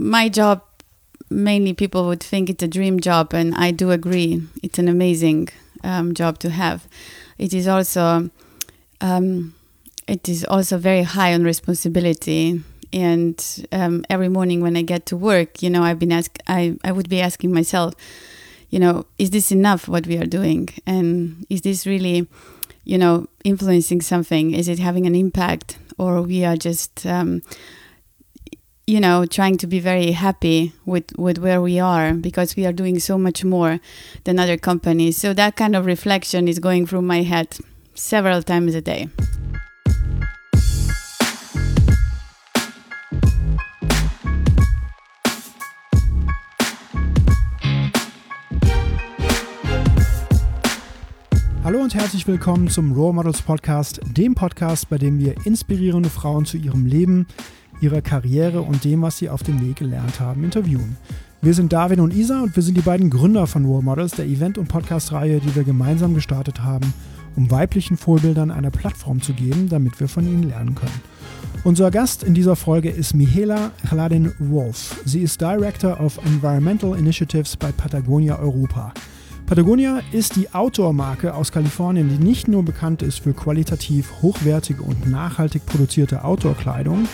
my job, mainly people would think it's a dream job, and I do agree. It's an amazing um, job to have. It is also um, it is also very high on responsibility. And um, every morning when I get to work, you know, I've been ask I, I would be asking myself, you know, is this enough what we are doing? And is this really, you know, influencing something? Is it having an impact? Or we are just, um, you know, trying to be very happy with, with where we are because we are doing so much more than other companies. So that kind of reflection is going through my head several times a day. Hallo und herzlich willkommen zum Role Models Podcast, dem Podcast, bei dem wir inspirierende Frauen zu ihrem Leben, ihrer Karriere und dem, was sie auf dem Weg gelernt haben, interviewen. Wir sind David und Isa und wir sind die beiden Gründer von Role Models, der Event- und Podcast-Reihe, die wir gemeinsam gestartet haben, um weiblichen Vorbildern eine Plattform zu geben, damit wir von ihnen lernen können. Unser Gast in dieser Folge ist Michaela Hladin-Wolf. Sie ist Director of Environmental Initiatives bei Patagonia Europa. Patagonia ist die Outdoor-Marke aus Kalifornien, die nicht nur bekannt ist für qualitativ hochwertige und nachhaltig produzierte Outdoor-Kleidung,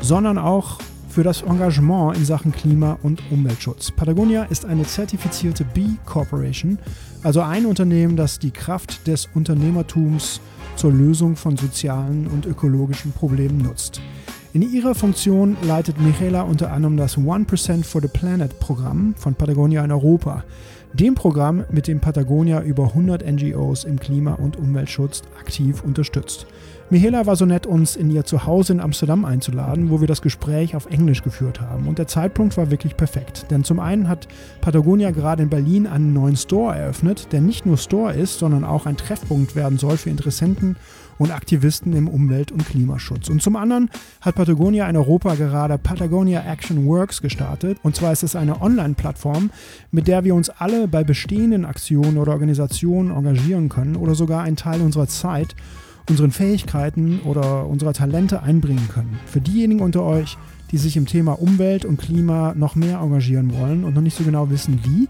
sondern auch für das Engagement in Sachen Klima- und Umweltschutz. Patagonia ist eine zertifizierte B Corporation, also ein Unternehmen, das die Kraft des Unternehmertums zur Lösung von sozialen und ökologischen Problemen nutzt. In ihrer Funktion leitet Michaela unter anderem das 1% for the Planet Programm von Patagonia in Europa dem Programm, mit dem Patagonia über 100 NGOs im Klima- und Umweltschutz aktiv unterstützt. Michaela war so nett, uns in ihr Zuhause in Amsterdam einzuladen, wo wir das Gespräch auf Englisch geführt haben. Und der Zeitpunkt war wirklich perfekt. Denn zum einen hat Patagonia gerade in Berlin einen neuen Store eröffnet, der nicht nur Store ist, sondern auch ein Treffpunkt werden soll für Interessenten und Aktivisten im Umwelt- und Klimaschutz. Und zum anderen hat Patagonia in Europa gerade Patagonia Action Works gestartet. Und zwar ist es eine Online-Plattform, mit der wir uns alle bei bestehenden Aktionen oder Organisationen engagieren können oder sogar einen Teil unserer Zeit unseren Fähigkeiten oder unserer Talente einbringen können. Für diejenigen unter euch, die sich im Thema Umwelt und Klima noch mehr engagieren wollen und noch nicht so genau wissen, wie,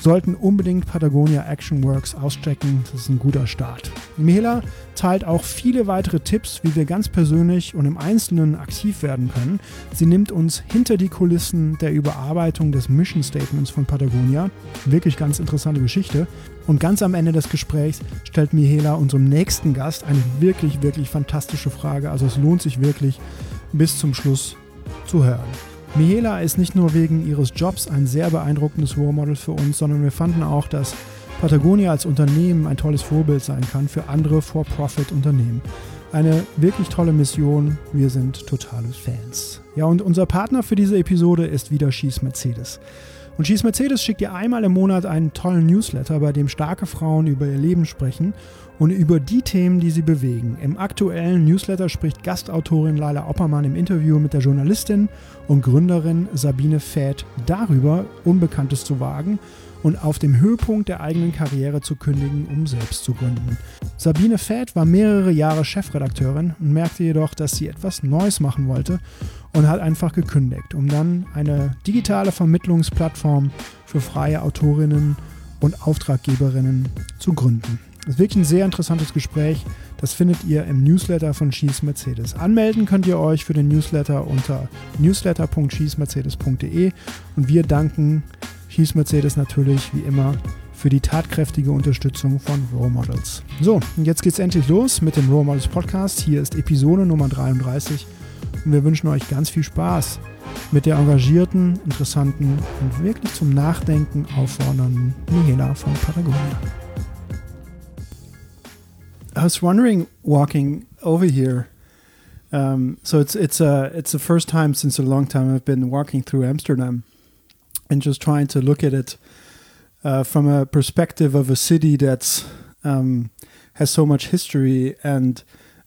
sollten unbedingt Patagonia Action Works auschecken. Das ist ein guter Start. Michaela teilt auch viele weitere Tipps, wie wir ganz persönlich und im Einzelnen aktiv werden können. Sie nimmt uns hinter die Kulissen der Überarbeitung des Mission Statements von Patagonia. Wirklich ganz interessante Geschichte. Und ganz am Ende des Gesprächs stellt Michaela unserem nächsten Gast eine wirklich, wirklich fantastische Frage. Also es lohnt sich wirklich bis zum Schluss zu hören. Michaela ist nicht nur wegen ihres Jobs ein sehr beeindruckendes Role Model für uns, sondern wir fanden auch, dass Patagonia als Unternehmen ein tolles Vorbild sein kann für andere For-Profit-Unternehmen. Eine wirklich tolle Mission. Wir sind totale Fans. Ja, und unser Partner für diese Episode ist wieder Schieß Mercedes. Und Schieß Mercedes schickt ihr einmal im Monat einen tollen Newsletter, bei dem starke Frauen über ihr Leben sprechen und über die Themen, die sie bewegen. Im aktuellen Newsletter spricht Gastautorin Laila Oppermann im Interview mit der Journalistin und Gründerin Sabine Fäth darüber, Unbekanntes zu wagen und auf dem Höhepunkt der eigenen Karriere zu kündigen, um selbst zu gründen. Sabine Fäth war mehrere Jahre Chefredakteurin und merkte jedoch, dass sie etwas Neues machen wollte und hat einfach gekündigt, um dann eine digitale Vermittlungsplattform für freie Autorinnen und Auftraggeberinnen zu gründen. Das ist wirklich ein sehr interessantes Gespräch. Das findet ihr im Newsletter von Schieß Mercedes. Anmelden könnt ihr euch für den Newsletter unter newsletter.schießmercedes.de und wir danken Schieß Mercedes natürlich wie immer für die tatkräftige Unterstützung von Role Models. So, und jetzt geht's endlich los mit dem Role Models Podcast. Hier ist Episode Nummer 33 und wir wünschen euch ganz viel Spaß mit der engagierten, interessanten und wirklich zum Nachdenken auffordernden Michaela von Patagonia. I was wondering, walking over here. Um, so it's it's a it's the first time since a long time I've been walking through Amsterdam, and just trying to look at it uh, from a perspective of a city that's um, has so much history and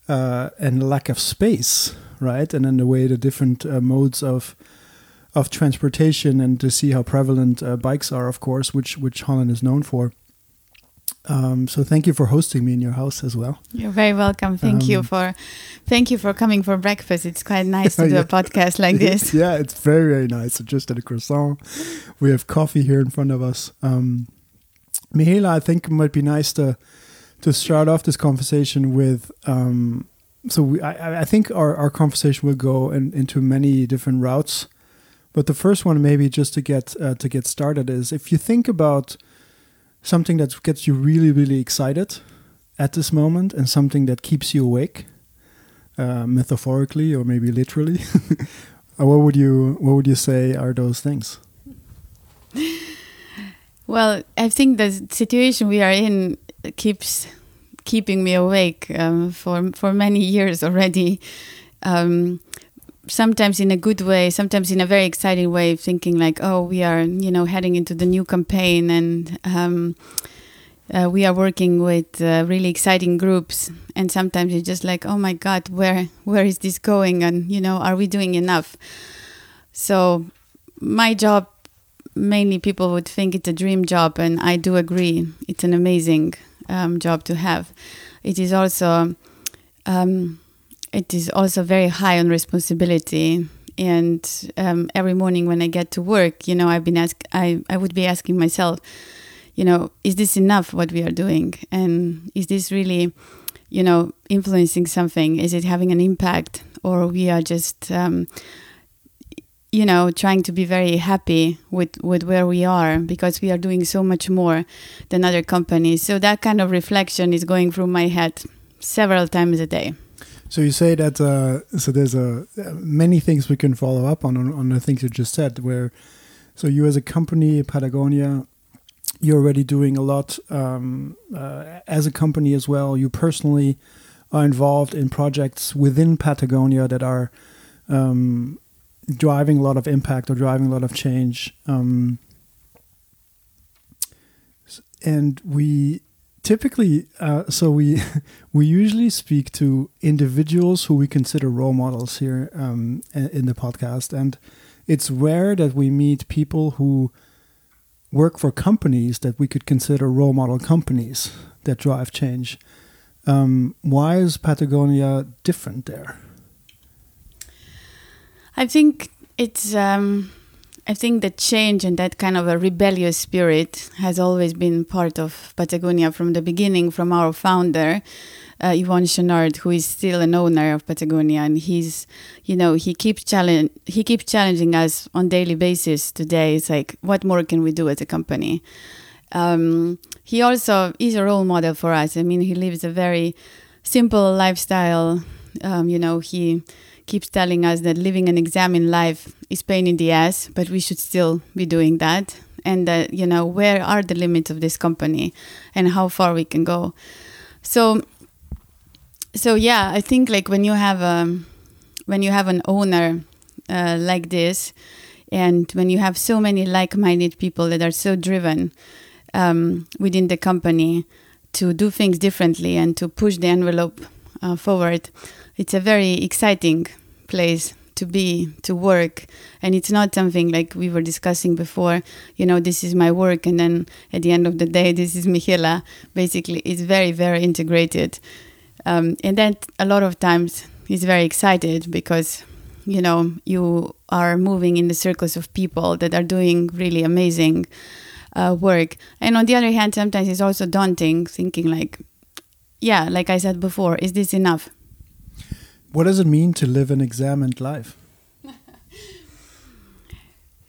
uh, and lack of space, right? And then the way the different uh, modes of of transportation and to see how prevalent uh, bikes are, of course, which which Holland is known for. Um, so thank you for hosting me in your house as well. You're very welcome. Thank um, you for, thank you for coming for breakfast. It's quite nice to do yeah. a podcast like this. yeah, it's very very nice. So just at a croissant, we have coffee here in front of us. Um, Mihaela, I think it might be nice to to start off this conversation with. Um, so we, I, I think our, our conversation will go in, into many different routes, but the first one maybe just to get uh, to get started is if you think about something that gets you really really excited at this moment and something that keeps you awake, uh, metaphorically or maybe literally. what would you what would you say are those things? Well, I think the situation we are in keeps keeping me awake um, for for many years already. Um, sometimes in a good way, sometimes in a very exciting way, thinking like, oh, we are, you know, heading into the new campaign and um, uh, we are working with uh, really exciting groups. And sometimes you're just like, oh my God, where where is this going? And you know, are we doing enough? So my job, mainly people would think it's a dream job, and I do agree, it's an amazing um, job to have. It is also um, it is also very high on responsibility. And um, every morning when I get to work, you know, I've been ask I I would be asking myself, you know, is this enough what we are doing, and is this really, you know, influencing something? Is it having an impact, or we are just um, you know trying to be very happy with with where we are because we are doing so much more than other companies so that kind of reflection is going through my head several times a day so you say that uh, so there's a uh, many things we can follow up on, on on the things you just said where so you as a company patagonia you're already doing a lot um, uh, as a company as well you personally are involved in projects within patagonia that are um, driving a lot of impact or driving a lot of change. Um, and we typically, uh, so we we usually speak to individuals who we consider role models here um, in the podcast, and it's rare that we meet people who work for companies that we could consider role model companies that drive change. Um, why is Patagonia different there? I think it's. Um, I think the change and that kind of a rebellious spirit has always been part of Patagonia from the beginning, from our founder, uh, Yvon Chouinard, who is still an owner of Patagonia, and he's, you know, he keeps challenge he keeps challenging us on daily basis. Today, it's like, what more can we do as a company? Um, he also is a role model for us. I mean, he lives a very simple lifestyle. Um, you know, he keeps telling us that living an exam in life is pain in the ass, but we should still be doing that. And that, you know, where are the limits of this company and how far we can go. So, so yeah, I think like when you have a, when you have an owner uh, like this, and when you have so many like-minded people that are so driven um, within the company to do things differently and to push the envelope uh, forward, it's a very exciting place to be to work. And it's not something like we were discussing before you know this is my work and then at the end of the day this is Mihaela. Basically it's very very integrated. Um, and that a lot of times is very excited because you know you are moving in the circles of people that are doing really amazing uh, work. And on the other hand sometimes it's also daunting thinking like yeah like i said before is this enough what does it mean to live an examined life?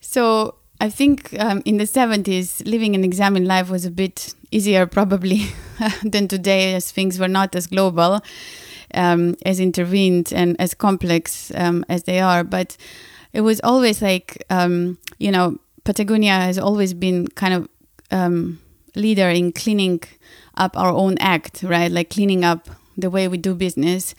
so I think um, in the 70s, living an examined life was a bit easier probably than today, as things were not as global, um, as intervened, and as complex um, as they are. But it was always like, um, you know, Patagonia has always been kind of um, leader in cleaning up our own act, right? Like cleaning up the way we do business.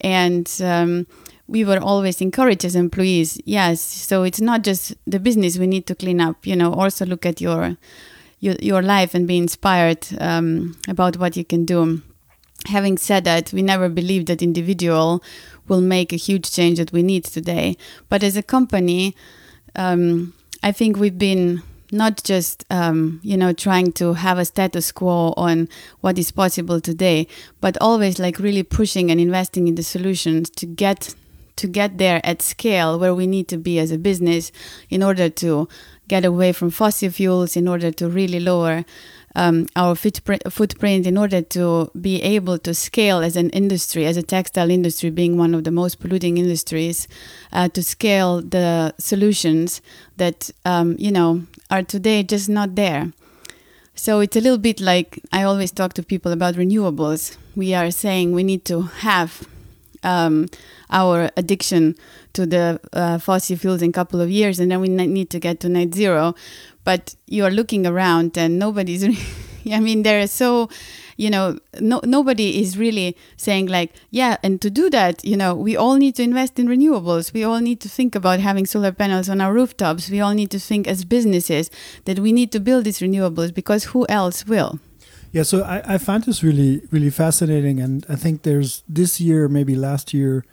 And um, we were always encouraged as employees yes. So it's not just the business we need to clean up you know also look at your your, your life and be inspired um, about what you can do. Having said that we never believed that individual will make a huge change that we need today. But as a company um, i think we've been not just um, you know trying to have a status quo on what is possible today but always like really pushing and investing in the solutions to get to get there at scale where we need to be as a business in order to get away from fossil fuels in order to really lower um, our footprint in order to be able to scale as an industry, as a textile industry being one of the most polluting industries, uh, to scale the solutions that um, you know are today just not there. So it's a little bit like I always talk to people about renewables. We are saying we need to have um, our addiction to the uh, fossil fuels in a couple of years, and then we need to get to net zero but you are looking around and nobody's i mean there are so you know no, nobody is really saying like yeah and to do that you know we all need to invest in renewables. We all need to think about having solar panels on our rooftops. We all need to think as businesses that we need to build these renewables because who else will? Yeah so i, I find this really really fascinating and i think there's this year maybe last year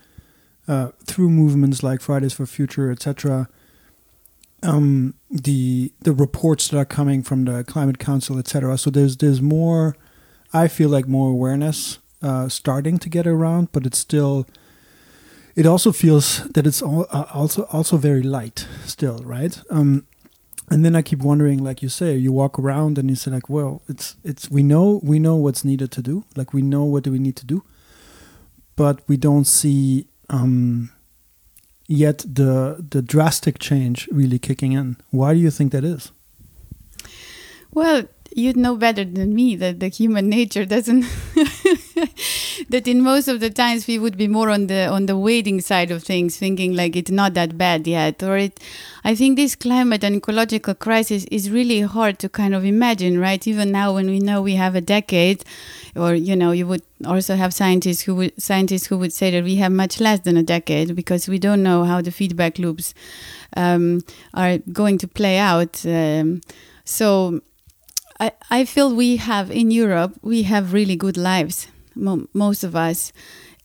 uh, through movements like fridays for future etc um, the the reports that are coming from the climate council, etc. So there's there's more. I feel like more awareness uh, starting to get around, but it's still. It also feels that it's all, uh, also also very light still, right? Um, and then I keep wondering, like you say, you walk around and you say, like, well, it's it's we know we know what's needed to do, like we know what do we need to do, but we don't see um, yet the the drastic change really kicking in. Why do you think that is? Well, you'd know better than me that the human nature doesn't that in most of the times we would be more on the on the waiting side of things thinking like it's not that bad yet or it i think this climate and ecological crisis is really hard to kind of imagine right? Even now when we know we have a decade or you know you would also have scientists who would scientists who would say that we have much less than a decade because we don't know how the feedback loops um, are going to play out um, so I, I feel we have in Europe we have really good lives mo most of us.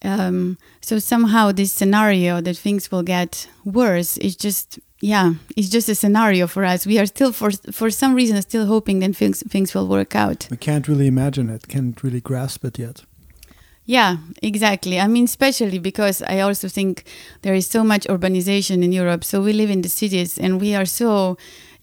Um, so somehow this scenario that things will get worse is just yeah it's just a scenario for us. We are still for for some reason still hoping that things things will work out. We can't really imagine it can't really grasp it yet. Yeah exactly. I mean especially because i also think there is so much urbanization in europe. So we live in the cities and we are so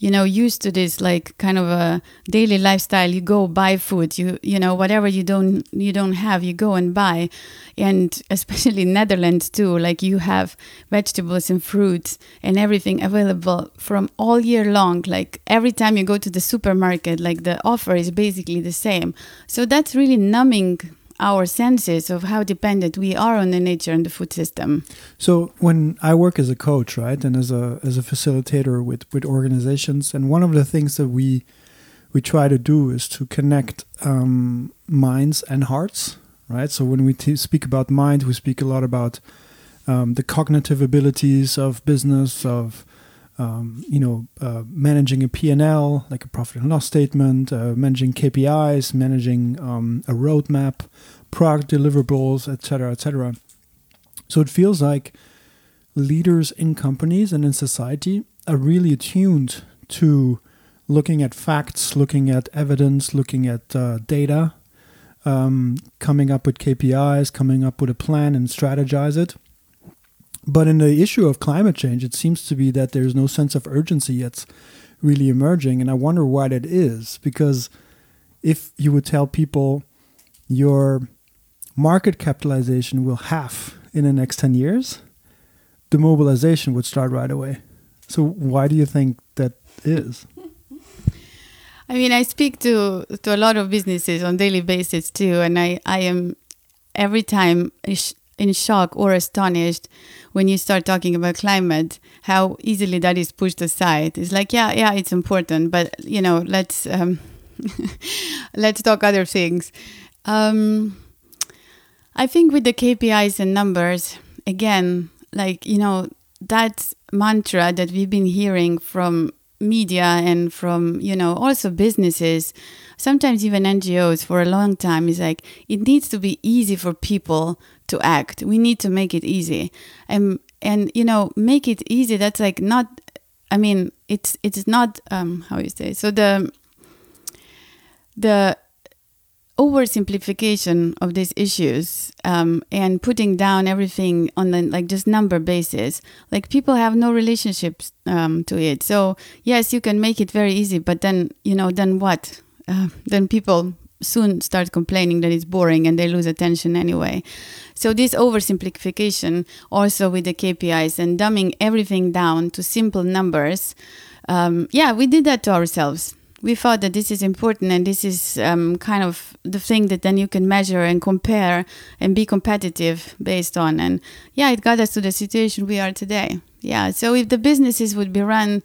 you know used to this like kind of a daily lifestyle. You go buy food you you know whatever you don't you don't have you go and buy. And especially netherlands too like you have vegetables and fruits and everything available from all year long. Like every time you go to the supermarket like the offer is basically the same. So that's really numbing our senses of how dependent we are on the nature and the food system. So when I work as a coach, right, and as a as a facilitator with with organizations, and one of the things that we we try to do is to connect um, minds and hearts, right? So when we speak about mind, we speak a lot about um, the cognitive abilities of business of um, you know, uh, managing a P&L, like a profit and loss statement, uh, managing KPIs, managing um, a roadmap, product deliverables, etc., etc. So it feels like leaders in companies and in society are really attuned to looking at facts, looking at evidence, looking at uh, data, um, coming up with KPIs, coming up with a plan and strategize it. But in the issue of climate change, it seems to be that there's no sense of urgency yet really emerging. And I wonder why that is. Because if you would tell people your market capitalization will half in the next 10 years, the mobilization would start right away. So, why do you think that is? I mean, I speak to to a lot of businesses on daily basis too, and I I am every time in shock or astonished when you start talking about climate how easily that is pushed aside. It's like yeah yeah it's important but you know let's um, let's talk other things. Um, i think with the kpis and numbers again like you know that mantra that we've been hearing from media and from you know also businesses sometimes even ngos for a long time is like it needs to be easy for people to act. We need to make it easy. And and you know, make it easy. That's like not I mean, it's it's not um, how you say so the the oversimplification of these issues um, and putting down everything on the like just number basis like people have no relationships um, to it so yes you can make it very easy but then you know then what uh, then people soon start complaining that it's boring and they lose attention anyway so this oversimplification also with the kpis and dumbing everything down to simple numbers um, yeah we did that to ourselves we thought that this is important and this is um, kind of the thing that then you can measure and compare and be competitive based on. And yeah, it got us to the situation we are today. Yeah. So if the businesses would be run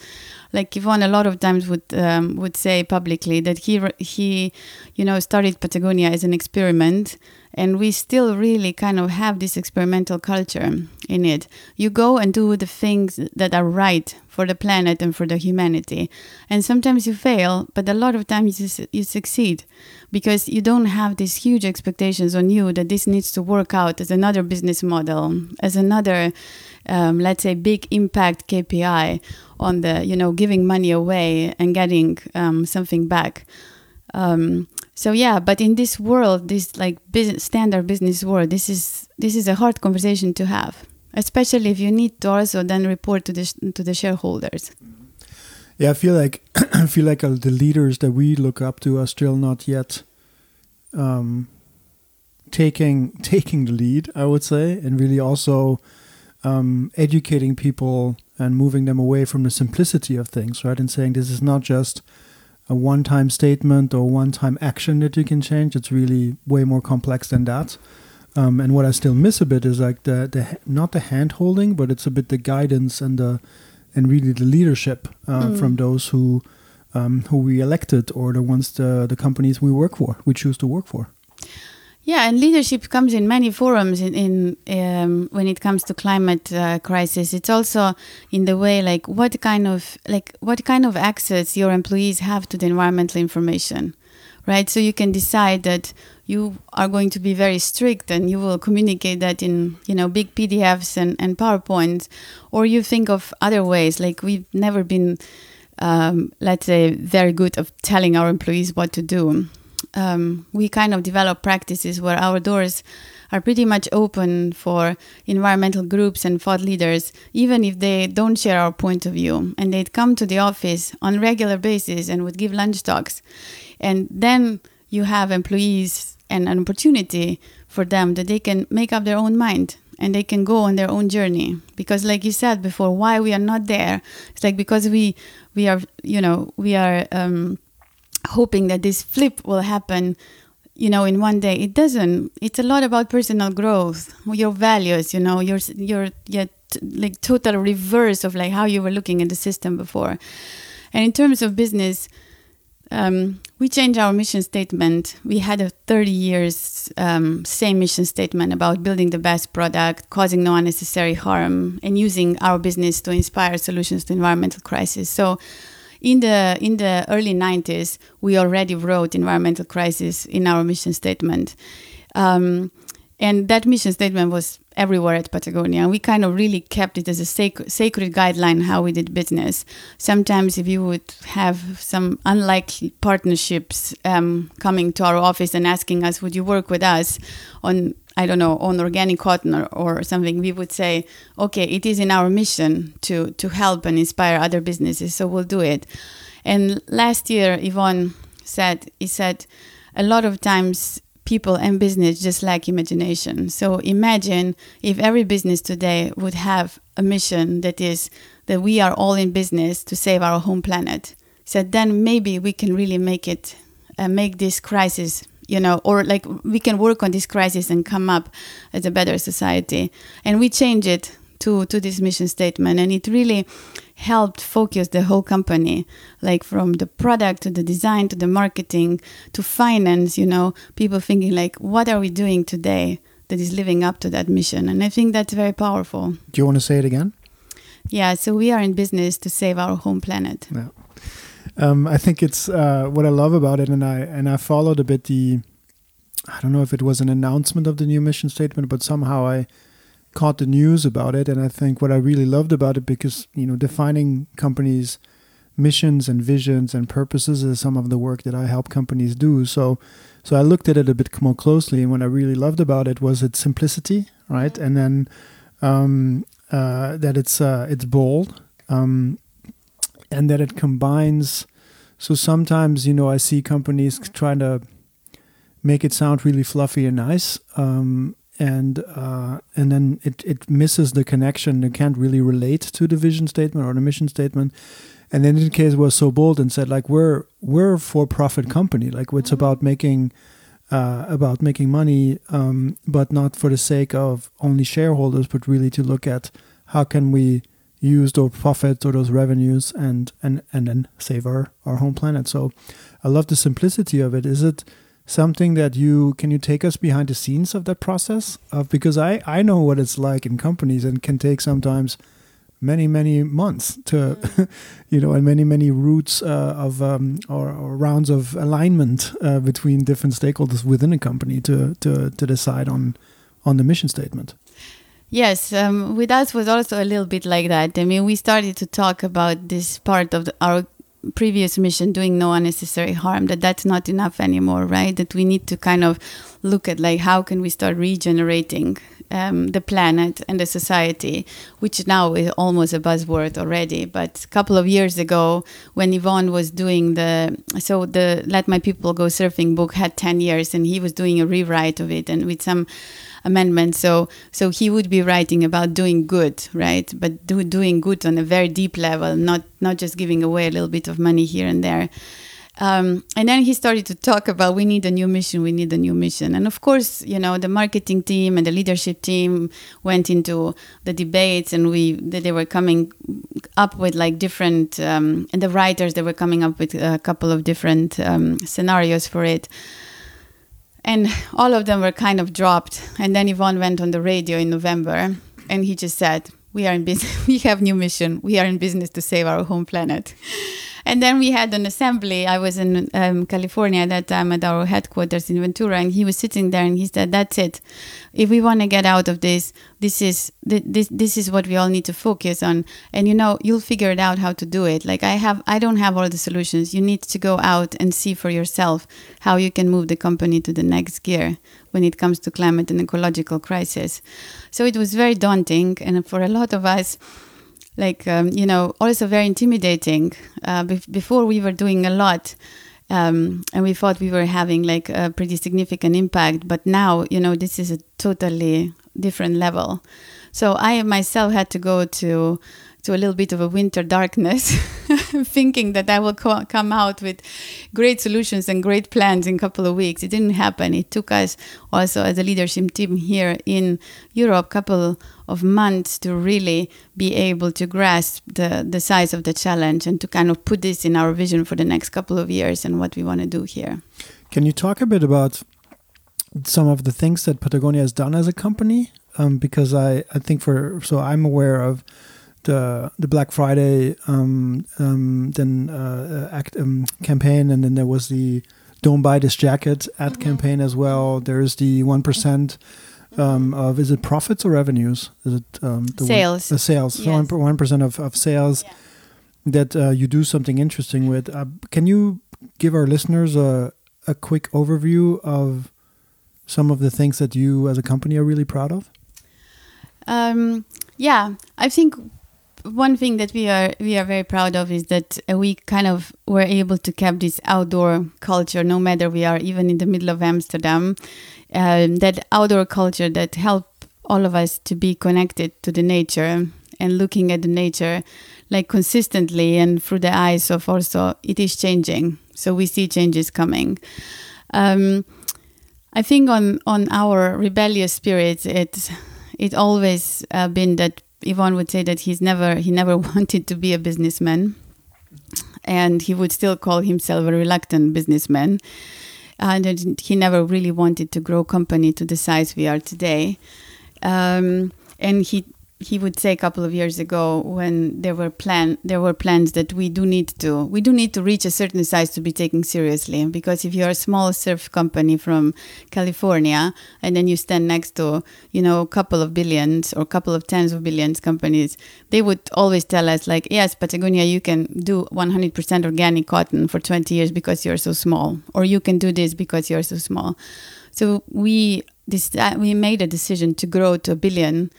like Yvon a lot of times would um, would say publicly that he he you know started Patagonia as an experiment and we still really kind of have this experimental culture in it. You go and do the things that are right for the planet and for the humanity and sometimes you fail but a lot of times you, you succeed because you don't have these huge expectations on you that this needs to work out as another business model as another um, let's say big impact kpi on the you know giving money away and getting um, something back. Um, so yeah but in this world this like business, standard business world this is this is a hard conversation to have especially if you need to also then report to the to the shareholders. Yeah i feel like i feel like uh, the leaders that we look up to are still not yet um, taking taking the lead i would say and really also um, educating people and moving them away from the simplicity of things right and saying this is not just a one time statement or one time action that you can change. It's really way more complex than that. Um, and what I still miss a bit is like the, the not the hand holding, but it's a bit the guidance and the and really the leadership uh, mm. from those who um, who we elected or the ones the the companies we work for, we choose to work for. Yeah, and leadership comes in many forums. In, in um, when it comes to climate uh, crisis, it's also in the way like what kind of like what kind of access your employees have to the environmental information, right? So you can decide that you are going to be very strict and you will communicate that in you know big PDFs and and PowerPoints, or you think of other ways. Like we've never been, um, let's say, very good of telling our employees what to do um, we kind of develop practices where our doors are pretty much open for environmental groups and thought leaders, even if they don't share our point of view. And they'd come to the office on regular basis and would give lunch talks. And then you have employees and an opportunity for them that they can make up their own mind and they can go on their own journey because like you said before why we are not there it's like because we we are you know we are um, hoping that this flip will happen you know in one day. It doesn't. It's a lot about personal growth your values you know your your like total reverse of like how you were looking at the system before. And in terms of business um, we changed our mission statement. We had a 30 years um, same mission statement about building the best product causing no unnecessary harm and using our business to inspire solutions to environmental crisis. So in the in the early 90s we already wrote environmental crisis in our mission statement. Um, and that mission statement was everywhere at Patagonia. We kind of really kept it as a sac- sacred guideline how we did business. Sometimes, if you would have some unlikely partnerships um, coming to our office and asking us, "Would you work with us on I don't know, on organic cotton or, or something, we would say, okay, it is in our mission to to help and inspire other businesses, so we'll do it. And last year, Yvon said, he said, a lot of times people and business just lack imagination. So imagine if every business today would have a mission that is that we are all in business to save our home planet. So then maybe we can really make it, uh, make this crisis you know, or like we can work on this crisis and come up as a better society. And we change it to to this mission statement, and it really helped focus the whole company, like from the product to the design to the marketing to finance. You know, people thinking like, what are we doing today that is living up to that mission? And I think that's very powerful. Do you want to say it again? Yeah, so we are in business to save our home planet. Yeah um, I think it's uh, what I love about it, and I and I followed a bit the. I don't know if it was an announcement of the new mission statement, but somehow I caught the news about it, and I think what I really loved about it because you know defining companies missions and visions and purposes is some of the work that I help companies do. So, so I looked at it a bit more closely, and what I really loved about it was its simplicity, right? And then um, uh, that it's uh, it's bold, um, and that it combines. So sometimes, you know, I see companies trying to make it sound really fluffy and nice, um, and uh, and then it it misses the connection. It can't really relate to the vision statement or the mission statement. And then in case was so bold and said like we're we're a for profit company, like it's about making uh, about making money, um, but not for the sake of only shareholders, but really to look at how can we use those profits or those revenues and and and then save our our home planet. So I love the simplicity of it. Is it something that you can you take us behind the scenes of that process? Of because I I know what it's like in companies and can take sometimes many many months to mm. you know and many many routes uh, of um, or, or, rounds of alignment uh, between different stakeholders within a company to to to decide on on the mission statement Yes, um, with us was also a little bit like that. I mean, we started to talk about this part of the, our previous mission, doing no unnecessary harm. That that's not enough anymore, right? That we need to kind of look at like how can we start regenerating um, the planet and the society, which now is almost a buzzword already. But a couple of years ago, when Yvon was doing the so the Let My People Go Surfing book had ten years, and he was doing a rewrite of it, and with some amendment. So so he would be writing about doing good, right? But do, doing good on a very deep level, not not just giving away a little bit of money here and there. Um, and then he started to talk about we need a new mission, we need a new mission. And of course, you know, the marketing team and the leadership team went into the debates, and we they were coming up with like different, um, and the writers they were coming up with a couple of different um, scenarios for it and all of them were kind of dropped. And then Yvon went on the radio in November, and he just said, "We are in business. we have new mission. We are in business to save our home planet." And then we had an assembly. I was in um, California at that time at our headquarters in Ventura, and he was sitting there, and he said, "That's it. If we want to get out of this, this is this this is what we all need to focus on. And you know, you'll figure it out how to do it. Like I have, I don't have all the solutions. You need to go out and see for yourself how you can move the company to the next gear when it comes to climate and ecological crisis. So it was very daunting, and for a lot of us." Like um, you know also very intimidating. Uh, be- before we were doing a lot um, and we thought we were having like a pretty significant impact but now you know this is a totally different level so i myself had to go to to a little bit of a winter darkness, thinking that I will co- come out with great solutions and great plans in a couple of weeks. It didn't happen. It took us also as a leadership team here in Europe a couple of months to really be able to grasp the, the size of the challenge and to kind of put this in our vision for the next couple of years and what we want to do here. Can you talk a bit about some of the things that Patagonia has done as a company? Um, because I, I think for so I'm aware of the the Black Friday um, um, then uh, act um, campaign, and then there was the "Don't Buy This Jacket" ad mm-hmm. campaign as well. There's the one percent um, of is it profits or revenues? Is it um, the sales? One, the sales. Yes. So one percent of of sales yeah. that uh, you do something interesting with. Uh, can you give our listeners a a quick overview of some of the things that you as a company are really proud of? Um, yeah, I think one thing that we are we are very proud of is that we kind of were able to keep this outdoor culture no matter we are even in the middle of amsterdam um, that outdoor culture that help all of us to be connected to the nature and looking at the nature like consistently and through the eyes of also it is changing so we see changes coming um, i think on on our rebellious spirit it's it always uh, been that Yvon would say that he's never he never wanted to be a businessman, and he would still call himself a reluctant businessman, and he never really wanted to grow company to the size we are today, um, and he he would say a couple of years ago when there were plan there were plans that we do need to we do need to reach a certain size to be taken seriously. Because if you're a small surf company from California and then you stand next to you know a couple of billions or a couple of tens of billions companies they would always tell us like yes Patagonia you can do 100% organic cotton for 20 years because you're so small or you can do this because you're so small. So we this we made a decision to grow to a billion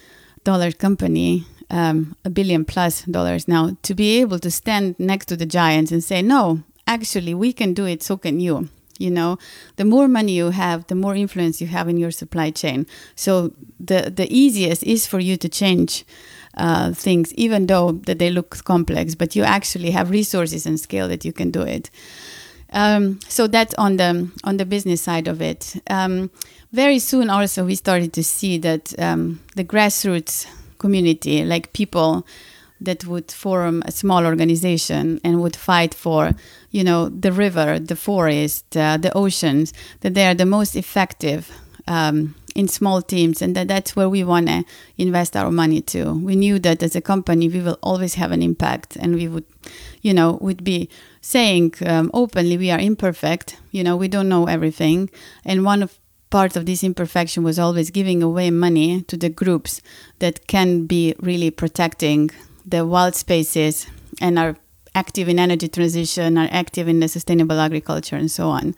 dollar company, um, a billion plus dollars now, to be able to stand next to the giants and say, no, actually, we can do it, so can you. You know, the more money you have, the more influence you have in your supply chain. So the the easiest is for you to change uh, things, even though that they look complex. But you actually have resources and scale that you can do it. Um, so that's on the on the business side of it. Um, very soon, also, we started to see that um, the grassroots community, like people that would form a small organization and would fight for, you know, the river, the forest, uh, the oceans, that they are the most effective um, in small teams, and that that's where we want to invest our money to. We knew that as a company, we will always have an impact, and we would, you know, would be saying um, openly we are imperfect. You know, we don't know everything, and one of part of this imperfection was always giving away money to the groups that can be really protecting the wild spaces and are active in energy transition, are active in the sustainable agriculture, and so on.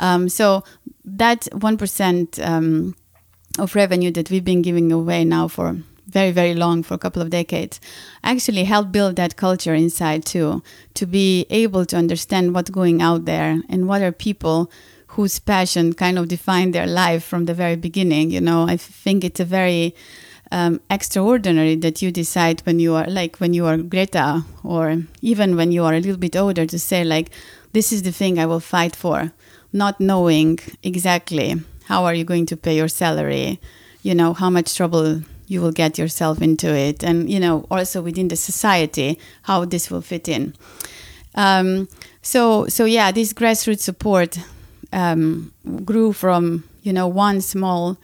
Um, so that one percent um, of revenue that we've been giving away now for very very long for a couple of decades actually helped build that culture inside too to be able to understand what's going out there and what are people whose passion kind of defined their life from the very beginning. You know, I think it's a very um, extraordinary that you decide when you are like when you are Greta or even when you are a little bit older to say like this is the thing I will fight for, not knowing exactly how are you going to pay your salary, you know how much trouble you will get yourself into it, and you know also within the society how this will fit in. Um, so so yeah, this grassroots support um, grew from you know one small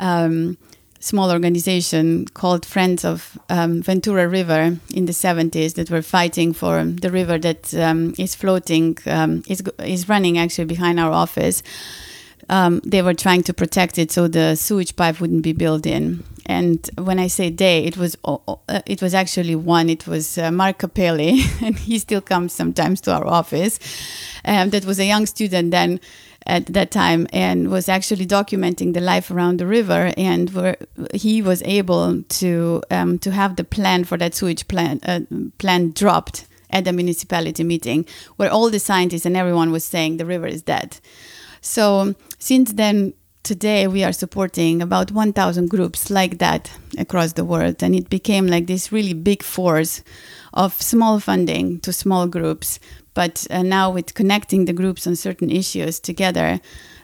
um, small organization called Friends of um, Ventura River in the 70s that were fighting for the river that um, is floating um, is is running actually behind our office. Um, they were trying to protect it so the sewage pipe wouldn't be built in. And when I say they, it was uh, it was actually one. It was uh, Mark Capelli, and he still comes sometimes to our office. Um, that was a young student then at that time and was actually documenting the life around the river and where he was able to um, to have the plan for that sewage plan uh, plan dropped at the municipality meeting where all the scientists and everyone was saying the river is dead so since then today we are supporting about 1000 groups like that across the world and it became like this really big force of small funding to small groups. But uh, now with connecting the groups on certain issues together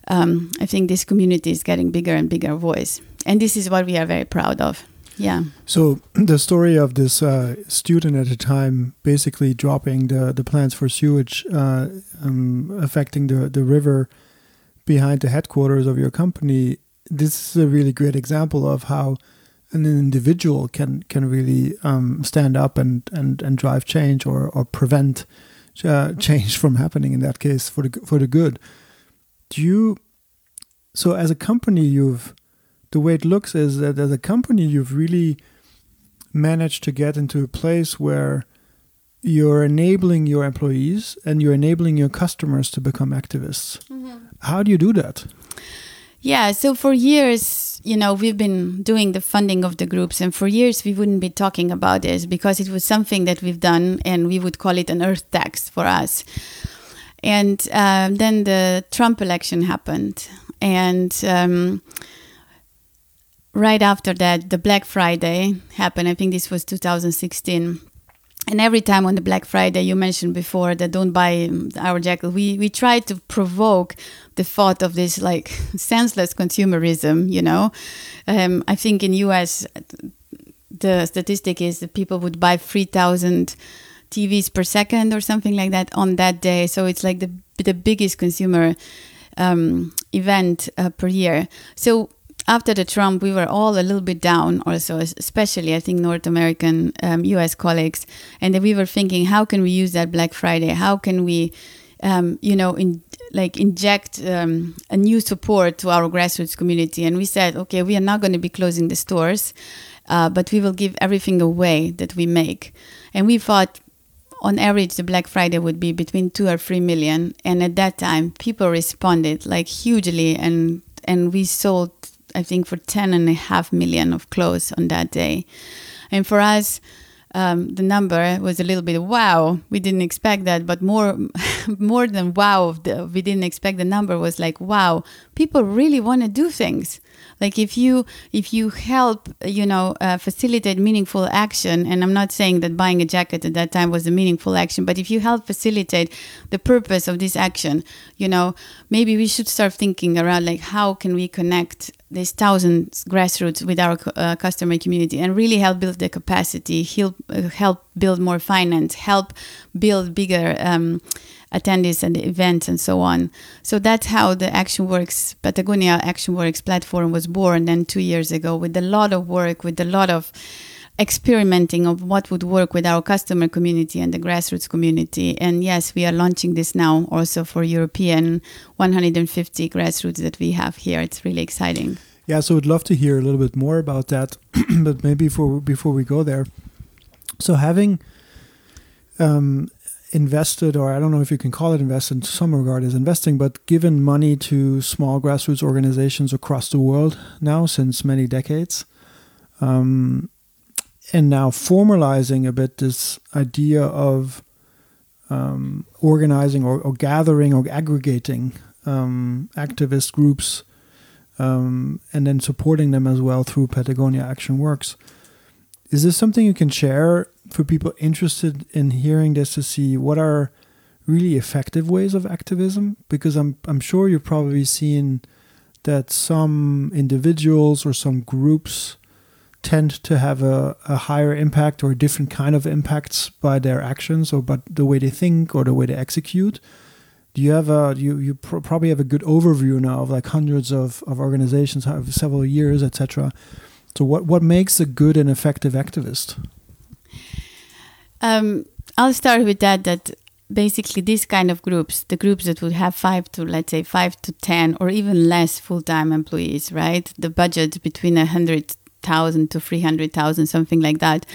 um, i think this community is getting bigger and bigger voice. And this is what we are very proud of. Yeah. So the story of this uh, student at the time basically dropping the, the plans for sewage uh, um, affecting the, the river behind the headquarters of your company, this is a really great example of how an individual can can really um, stand up and, and, and drive change or, or prevent uh, change from happening in that case for the for the good. Do you so as a company you've the way it looks is that as a company you've really managed to get into a place where you're enabling your employees and you're enabling your customers to become activists. Mm-hmm. How do you do that? Yeah, so for years, you know, we've been doing the funding of the groups, and for years we wouldn't be talking about this because it was something that we've done, and we would call it an earth tax for us. And um, then the Trump election happened, and um, right after that, the Black Friday happened. I think this was 2016 and every time on the Black Friday, you mentioned before that don't buy our jacket, we, we try to provoke the thought of this like senseless consumerism, you know. Um, I think in US, the statistic is that people would buy 3,000 TVs per second or something like that on that day. So it's like the, the biggest consumer um, event uh, per year. So after the Trump, we were all a little bit down, also, especially I think North American, um, US colleagues. And then we were thinking, how can we use that Black Friday? How can we, um, you know, in, like inject um, a new support to our grassroots community? And we said, okay, we are not going to be closing the stores, uh, but we will give everything away that we make. And we thought, on average, the Black Friday would be between two or three million. And at that time, people responded like hugely, and and we sold I think for 10 and a half million of clothes on that day. And for us, um, the number was a little bit wow. We didn't expect that, but more, more than wow, the, we didn't expect the number was like wow. People really want to do things. Like if you if you help, you know, uh, facilitate meaningful action, and I'm not saying that buying a jacket at that time was a meaningful action, but if you help facilitate the purpose of this action, you know, maybe we should start thinking around like how can we connect these thousands grassroots with our uh, customer community and really help build the capacity, help uh, help build more finance, help build bigger um, attendees and the events and so on. So that's how the Action Works Patagonia Action Works platform was born. Then two years ago, with a lot of work, with a lot of experimenting of what would work with our customer community and the grassroots community. And yes, we are launching this now also for European 150 grassroots that we have here. It's really exciting. Yeah, so we'd love to hear a little bit more about that, but maybe before before we go there, so having um, invested, or I don't know if you can call it invested in some regard as investing, but given money to small grassroots organizations across the world now since many decades. Um, and now formalizing a bit this idea of um, organizing or, or, gathering or aggregating um, activist groups um, and then supporting them as well through Patagonia Action Works. Is this something you can share for people interested in hearing this to see what are really effective ways of activism? Because I'm I'm sure you've probably seen that some individuals or some groups tend to have a, a higher impact or different kind of impacts by their actions or but the way they think or the way they execute. Do you have a you you pr- probably have a good overview now of like hundreds of, of organizations have several years etc. So what what makes a good and effective activist? Um, I'll start with that. That basically these kind of groups, the groups that would have five to let's say five to ten or even less full time employees, right? The budget between a hundred thousand to three hundred thousand, something like that.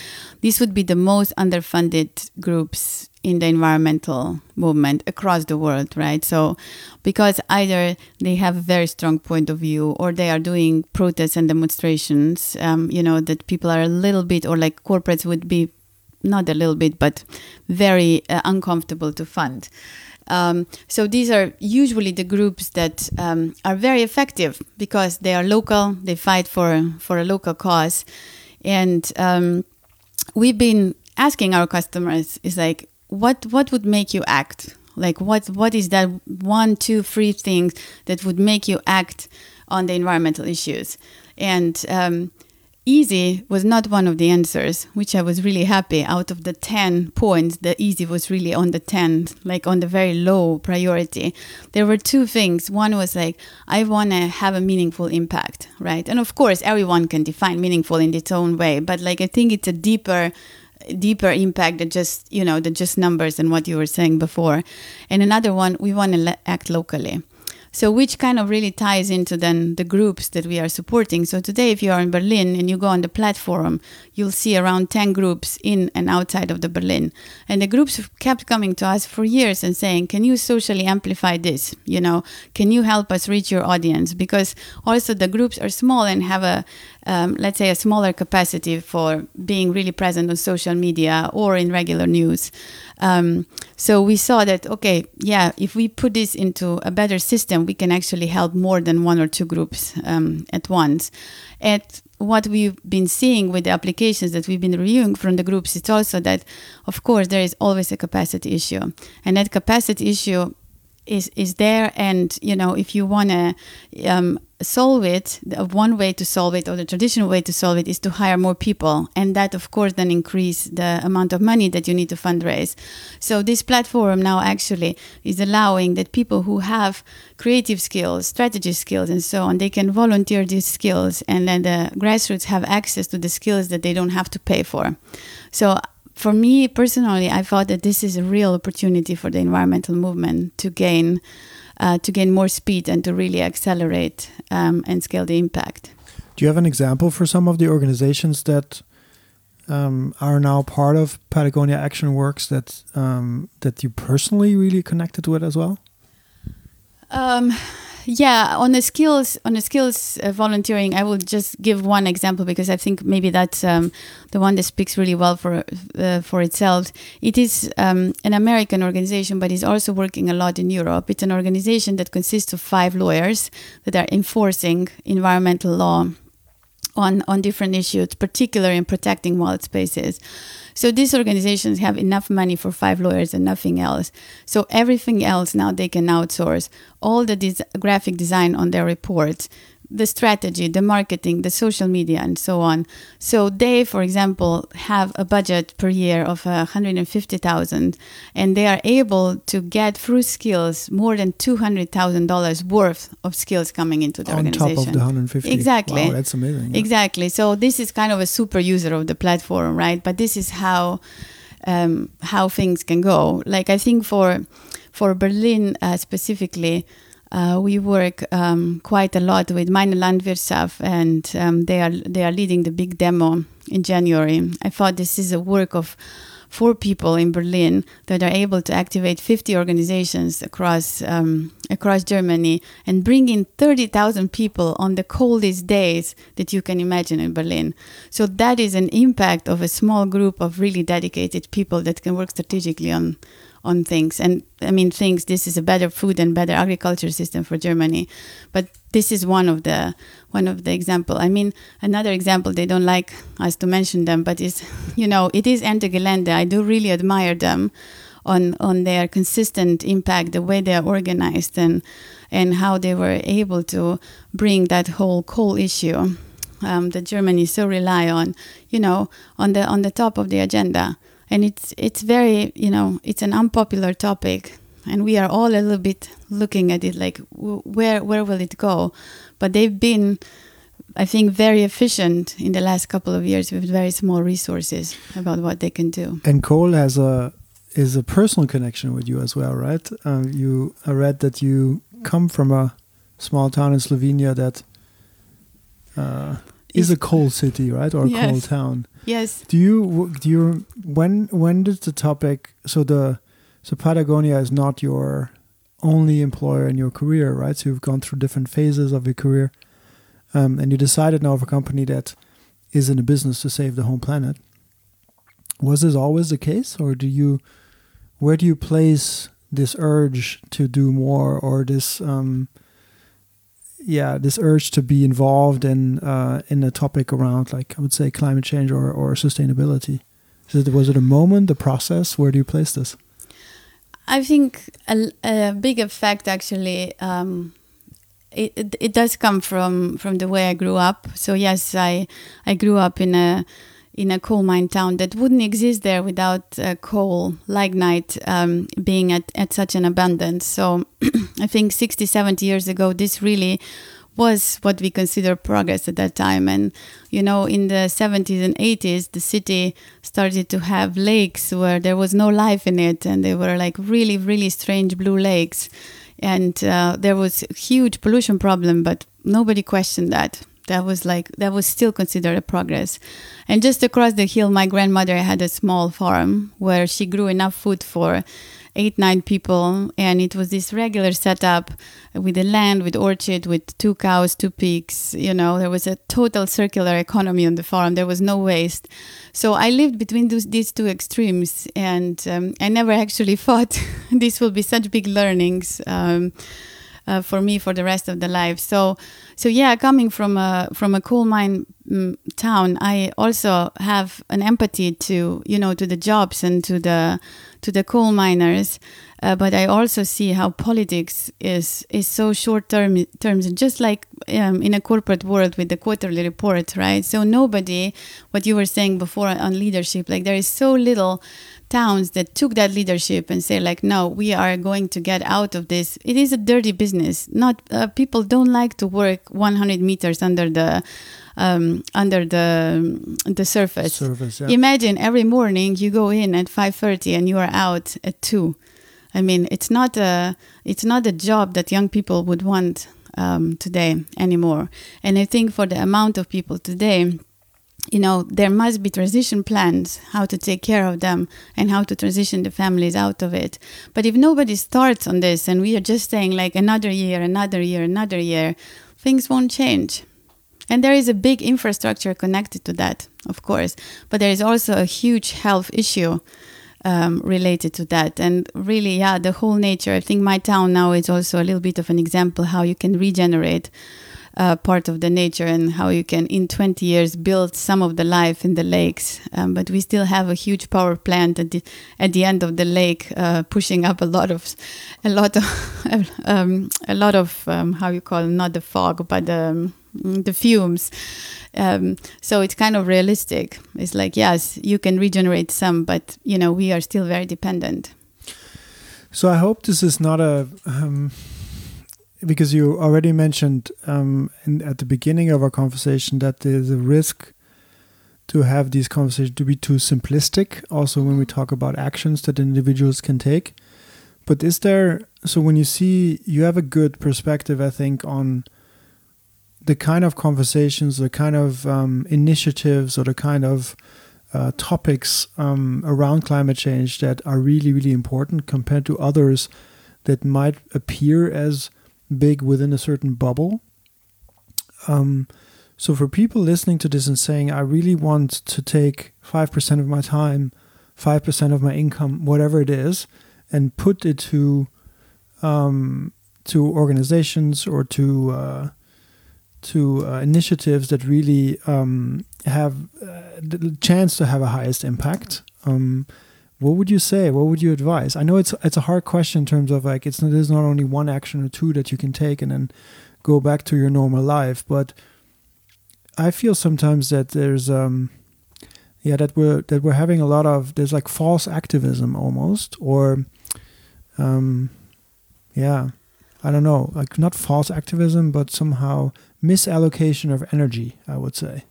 These would be the most underfunded groups in the environmental movement across the world, right? So, because either they have a very strong point of view or they are doing protests and demonstrations, um, you know, that people are a little bit, or like corporates would be not a little bit, but very uh, uncomfortable to fund. Um, so these are usually the groups that um, are very effective because they are local. They fight for for a local cause, and um, we've been asking our customers is like, what what would make you act? Like what what is that one, two, three things that would make you act on the environmental issues? And um, easy was not one of the answers, which I was really happy. Out of the 10 points, the easy was really on the 10, like on the very low priority. There were two things. One was like, I want to have a meaningful impact, right? And of course, everyone can define meaningful in its own way, but like I think it's a deeper deeper impact than just you know than just numbers and what you were saying before and another one we want to le- act locally so which kind of really ties into then the groups that we are supporting. So today, if you are in Berlin and you go on the platform, you'll see around 10 groups in and outside of the Berlin. And the groups kept coming to us for years and saying, can you socially amplify this? You know, can you help us reach your audience? Because also the groups are small and have a, um, let's say, a smaller capacity for being really present on social media or in regular news. Um, so we saw that, okay, yeah, if we put this into a better system, we can actually help more than one or two groups um, at once. And what we've been seeing with the applications that we've been reviewing from the groups is also that, of course, there is always a capacity issue. And that capacity issue is is there. And you know if you want to um, solve it one way to solve it or the traditional way to solve it is to hire more people. And that of course then increase the amount of money that you need to fundraise. So this platform now actually is allowing that people who have creative skills strategy skills and so on they can volunteer these skills and then the grassroots have access to the skills that they don't have to pay for. So for me personally, I thought that this is a real opportunity for the environmental movement to gain uh, to gain more speed and to really accelerate um, and scale the impact. Do you have an example for some of the organizations that um, are now part of Patagonia Action Works that um, that you personally really connected with as well? Yeah on the skills on the skills uh, volunteering i will just give one example because i think maybe that's um, the one that speaks really well for uh, for itself. It is um, an american organization but is also working a lot in europe. It's an organization that consists of five lawyers that are enforcing environmental law on, on different issues, particularly in protecting wild spaces. So these organizations have enough money for five lawyers and nothing else. So everything else now they can outsource. All the des- graphic design on their reports, the strategy, the marketing, the social media, and so on. So they, for example, have a budget per year of uh, 150,000, and they are able to get through skills more than 200,000 dollars worth of skills coming into the On organization. top of the 150. Exactly. Wow, that's amazing. yeah. Exactly. So this is kind of a super user of the platform, right? But this is how um, how things can go. Like I think for for Berlin uh, specifically, uh, we work um, quite a lot with Meine Landwirtschaft, and um, they are they are leading the big demo in January. I thought this is a work of four people in Berlin that are able to activate 50 organizations across um, across Germany and bring in 30,000 people on the coldest days that you can imagine in Berlin. So that is an impact of a small group of really dedicated people that can work strategically on on things. And I mean, things. This is a better food and better agriculture system for Germany, but this is one of the one of the example. I mean, another example. They don't like us to mention them, but is you know it is Ende Gelände. I do really admire them on on their consistent impact, the way they are organized, and and how they were able to bring that whole coal issue um, that Germany so rely on, you know, on the on the top of the agenda and it's it's very you know it's an unpopular topic and we are all a little bit looking at it like where where will it go but they've been i think very efficient in the last couple of years with very small resources about what they can do And coal has a is a personal connection with you as well, right? Um, you I read that you come from a small town in Slovenia that uh, is a coal city, right, or a coal Yes. town. yes Do you do you when when did the topic so the so Patagonia is not your only employer in your career, right? So you've gone through different phases of your career, um, and you decided now of a company that is in a business to save the home planet. Was this always the case, or do you where do you place this urge to do more, or this um, yeah this urge to be involved in uh, in a topic around like I would say climate change or, or sustainability? It, was it a moment, the process? Where do you place this? I think a, a big effect actually. Um, it, it it does come from from the way I grew up. So yes, I I grew up in a in a coal mine town that wouldn't exist there without uh, coal lignite um, being at, at such an abundance. So I think 60, 70 years ago, this really was what we consider progress at that time. And, you know, in the 70s and 80s, the city started to have lakes where there was no life in it. And they were like really, really strange blue lakes. And uh, there was huge pollution problem, but nobody questioned that. That was like, that was still considered a progress. And just across the hill, my grandmother had a small farm where she grew enough food for eight nine people. And it was this regular setup with the land with orchard with two cows two pigs you know. There was a total circular economy on the farm. There was no waste. So i lived between those, these two extremes. And um, i never actually thought this will be such big learnings um, uh, for me for the rest of the life. So, so yeah, coming from a from a coal mine mm, town, I also have an empathy to you know to the jobs and to the to the coal miners. Uh, but I also see how politics is is so short term terms, just like um, in a corporate world with the quarterly report, right? So nobody, what you were saying before on leadership, like there is so little towns that took that leadership and say like no we are going to get out of this it is a dirty business not uh, people don't like to work 100 meters under the um, under the the surface, surface yeah. imagine every morning you go in at 5.30 and you are out at 2 i mean it's not a it's not a job that young people would want um, today anymore. And i think for the amount of people today you know there must be transition plans how to take care of them and how to transition the families out of it. But if nobody starts on this and we are just saying like another year another year another year things won't change. And there is a big infrastructure connected to that of course but there is also a huge health issue um, related to that. And really yeah the whole nature i think my town now is also a little bit of an example how you can regenerate uh, part of the nature and how you can in 20 years build some of the life in the lakes. Um, but we still have a huge power plant at the, at the end of the lake uh, pushing up a lot of a lot of um, a lot of um, how you call it, not the fog but the, the fumes. Um, so it's kind of realistic. It's like yes you can regenerate some but you know we are still very dependent. So i hope this is not a um, because you already mentioned um, in, at the beginning of our conversation that there's a risk to have these conversations to be too simplistic. Also, when we talk about actions that individuals can take, but is there so when you see you have a good perspective, I think on the kind of conversations, the kind of um, initiatives, or the kind of uh, topics um, around climate change that are really, really important compared to others that might appear as big within a certain bubble. Um, so for people listening to this and saying, I really want to take 5% of my time, 5% of my income, whatever it is, and put it to um, to organizations or to uh, to uh, initiatives that really um, have uh, the chance to have a highest impact. Um, what would you say? What would you advise? I know it's it's a hard question in terms of like it's there's not only one action or two that you can take and then go back to your normal life, but I feel sometimes that there's um yeah that we're that we're having a lot of there's like false activism almost or um yeah I don't know like not false activism but somehow misallocation of energy I would say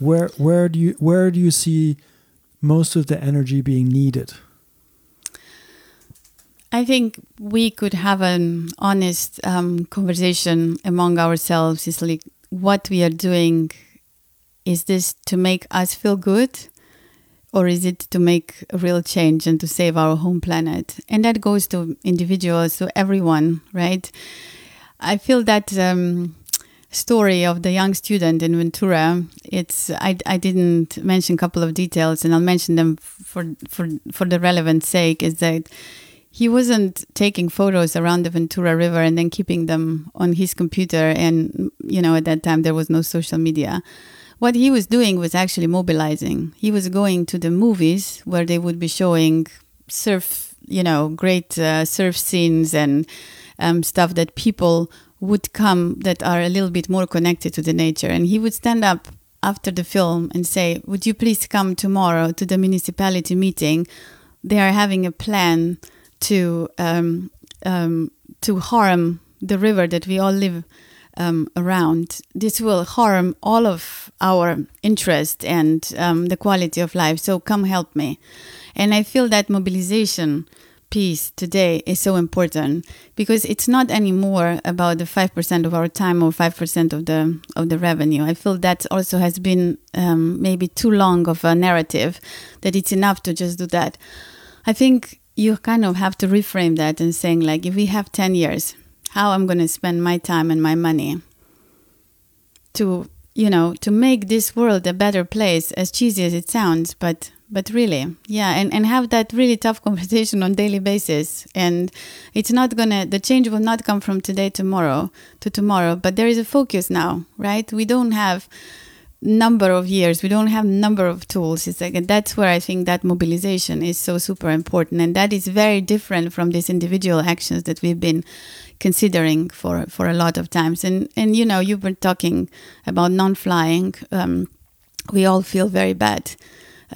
where where do you where do you see most of the energy being needed? I think we could have an honest um, conversation among ourselves. Is like what we are doing. Is this to make us feel good, or is it to make a real change and to save our home planet? And that goes to individuals, to everyone, right? I feel that um, story of the young student in Ventura. It's I, I didn't mention a couple of details, and I'll mention them for for for the relevant sake. Is that he wasn't taking photos around the Ventura River and then keeping them on his computer. And you know, at that time there was no social media. What he was doing was actually mobilizing. He was going to the movies where they would be showing surf, you know, great uh, surf scenes and um, stuff that people would come that are a little bit more connected to the nature. And he would stand up after the film and say, Would you please come tomorrow to the municipality meeting? They are having a plan to um, um, to harm the river that we all live um, around. This will harm all of our interest and um, the quality of life. So come help me. And I feel that mobilization piece today is so important because it's not anymore about the 5% of our time or 5% of the of the revenue. I feel that also has been um, maybe too long of a narrative that it's enough to just do that. I think you kind of have to reframe that and saying like if we have 10 years how i'm going to spend my time and my money to you know to make this world a better place as cheesy as it sounds but but really yeah and, and have that really tough conversation on daily basis. And it's not gonna the change will not come from today tomorrow to tomorrow. But there is a focus now right? We don't have number of years. We don't have number of tools. It's like that's where i think that mobilization is so super important. And that is very different from these individual actions that we've been considering for for a lot of times. And and you know you've been talking about non-flying. Um, we all feel very bad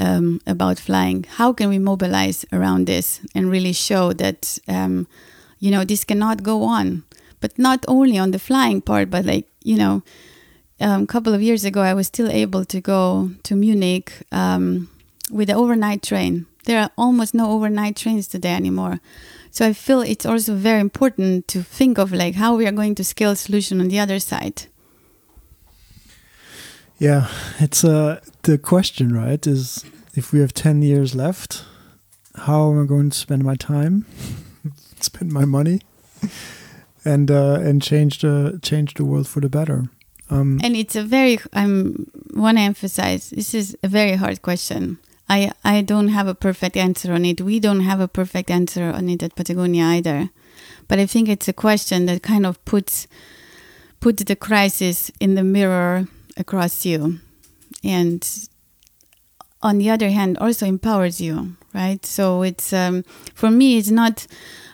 um, about flying how can we mobilize around this and really show that um, you know this cannot go on but not only on the flying part but like you know a um, couple of years ago, I was still able to go to Munich um, with the overnight train. There are almost no overnight trains today anymore. So I feel it's also very important to think of like how we are going to scale solution on the other side. Yeah, it's uh, the question, right? Is if we have ten years left, how am I going to spend my time, spend my money, and uh, and change the change the world for the better? Um, and it's a very, I want to emphasize, this is a very hard question. I, I don't have a perfect answer on it. We don't have a perfect answer on it at Patagonia either. But I think it's a question that kind of puts puts the crisis in the mirror across you. And on the other hand, also empowers you, right? So it's, um, for me, it's not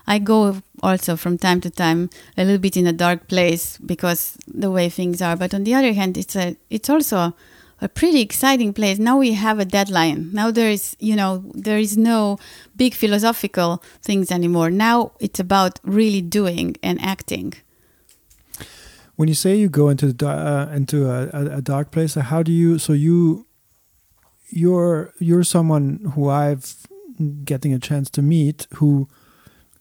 I go also from time to time a little bit in a dark place because the way things are. But on the other hand, it's a it's also a pretty exciting place. Now we have a deadline. Now there is you know there is no big philosophical things anymore. Now it's about really doing and acting. When you say you go into the, uh, into a, a dark place, how do you? So you you're you're someone who I've getting a chance to meet who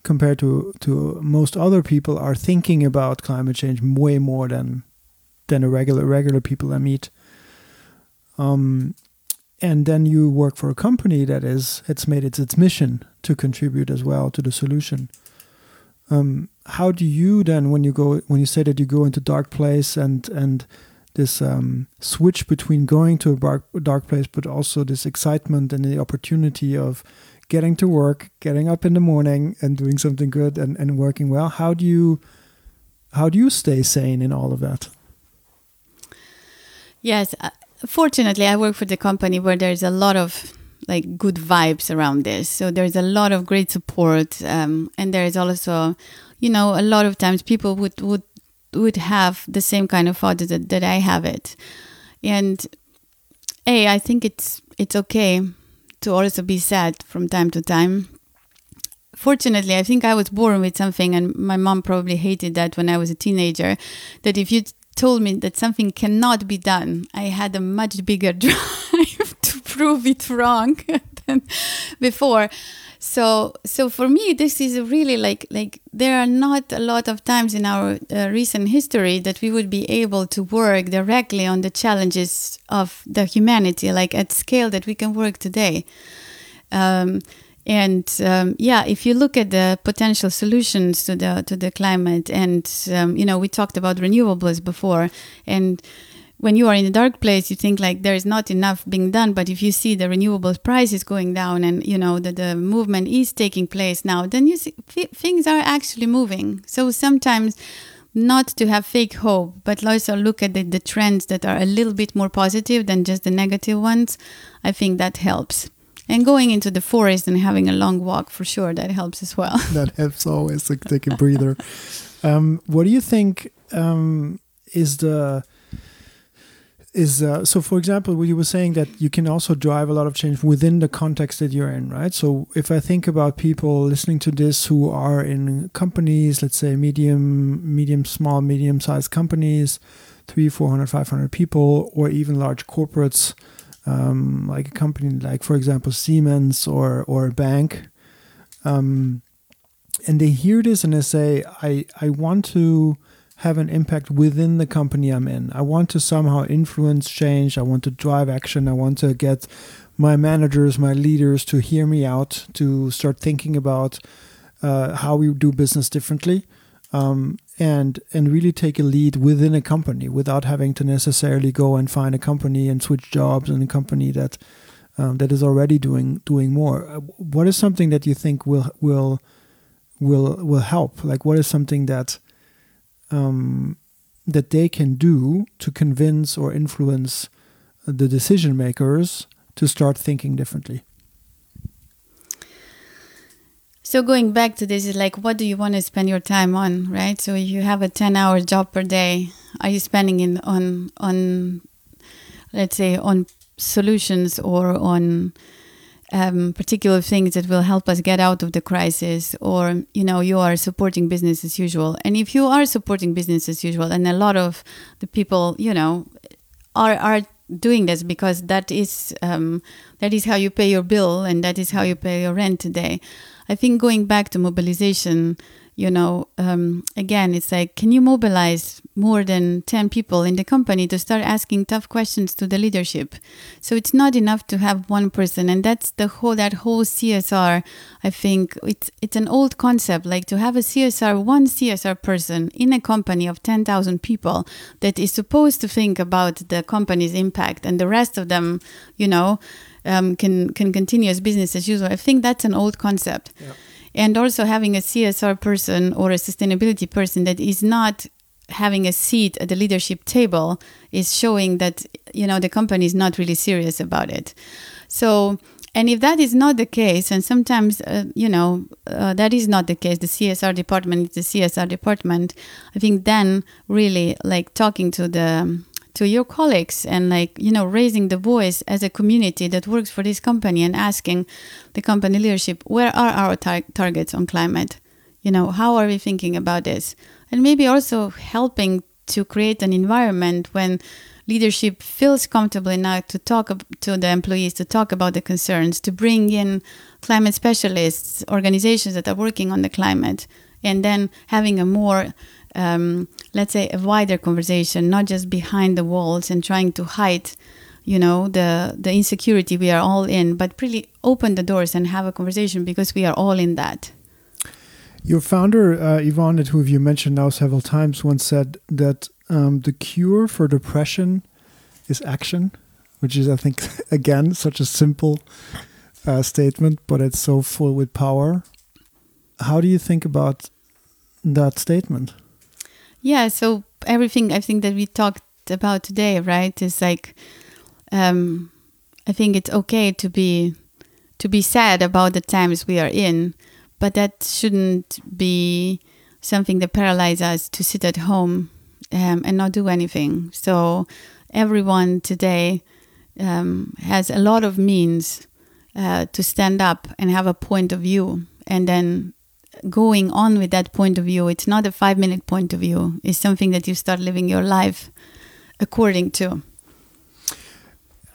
compared to to most other people are thinking about climate change way more than than a regular regular people I meet. Um, and then you work for a company that is it's made it its mission to contribute as well to the solution. Um, how do you then when you go when you say that you go into dark place and and this um, switch between going to a dark, dark place but also this excitement and the opportunity of getting to work, getting up in the morning and doing something good and, and working well. How do you how do you stay sane in all of that? Yes, uh, fortunately, I work for the company where there's a lot of like good vibes around this. So there's a lot of great support, um, and there is also, you know, a lot of times people would would would have the same kind of thought that, that I have it, and a I think it's it's okay to also be sad from time to time. Fortunately, I think I was born with something, and my mom probably hated that when I was a teenager. That if you told me that something cannot be done, I had a much bigger drive to prove it wrong than before so so for me this is really like like there are not a lot of times in our uh, recent history that we would be able to work directly on the challenges of the humanity like at scale that we can work today. Um, and um, yeah if you look at the potential solutions to the to the climate and um, you know we talked about renewables before and when you are in a dark place, you think like there is not enough being done. But if you see the renewables prices going down and you know that the movement is taking place now, then you see things are actually moving. So sometimes not to have fake hope, but also look at the, the trends that are a little bit more positive than just the negative ones. I think that helps. And going into the forest and having a long walk for sure, that helps as well. that helps always, like take a breather. um, what do you think um, is the is uh, so for example what you were saying that you can also drive a lot of change within the context that you're in right? So if i think about people listening to this who are in companies let's say medium medium small medium sized companies three 400 500 people or even large corporates um, like a company like for example siemens or or a bank um, and they hear this and they say i i want to have an impact within the company I'm in. I want to somehow influence change. I want to drive action. I want to get my managers, my leaders to hear me out, to start thinking about uh, how we do business differently, um, and and really take a lead within a company without having to necessarily go and find a company and switch jobs in a company that um, that is already doing doing more. Uh, what is something that you think will will will will help? Like, what is something that um, that they can do to convince or influence the decision makers to start thinking differently? So going back to this is like what do you want to spend your time on, right? So if you have a 10 hour job per day, are you spending it on on let's say on solutions or on um, particular things that will help us get out of the crisis or you know you are supporting business as usual. And if you are supporting business as usual and a lot of the people you know are are doing this because that is um, that is how you pay your bill and that is how you pay your rent today i think going back to mobilization you know, um, again, it's like, can you mobilize more than 10 people in the company to start asking tough questions to the leadership? So it's not enough to have one person. And that's the whole, that whole CSR. I think it's, it's an old concept, like to have a CSR, one CSR person in a company of 10,000 people that is supposed to think about the company's impact and the rest of them, you know, um, can, can continue as business as usual. I think that's an old concept. Yeah and also having a CSR person or a sustainability person that is not having a seat at the leadership table is showing that you know the company is not really serious about it. So and if that is not the case and sometimes uh, you know uh, that is not the case the csr department is the csr department i think then really like talking to the to your colleagues and like you know raising the voice as a community that works for this company and asking the company leadership where are our tar- targets on climate? You know how are we thinking about this? And maybe also helping to create an environment when leadership feels comfortable enough to talk to the employees to talk about the concerns to bring in climate specialists organizations that are working on the climate and then having a more um, let's say a wider conversation not just behind the walls and trying to hide you know the the insecurity we are all in but really open the doors and have a conversation because we are all in that. Your founder uh, Yvon who you mentioned now several times once said that um, the cure for depression is action which is i think again such a simple uh, statement but it's so full with power. How do you think about that statement yeah, so everything I think that we talked about today, right, is like um, I think it's okay to be to be sad about the times we are in, but that shouldn't be something that paralyzes us to sit at home um, and not do anything. So everyone today um, has a lot of means uh, to stand up and have a point of view, and then going on with that point of view. It's not a five minute point of view, it's something that you start living your life according to.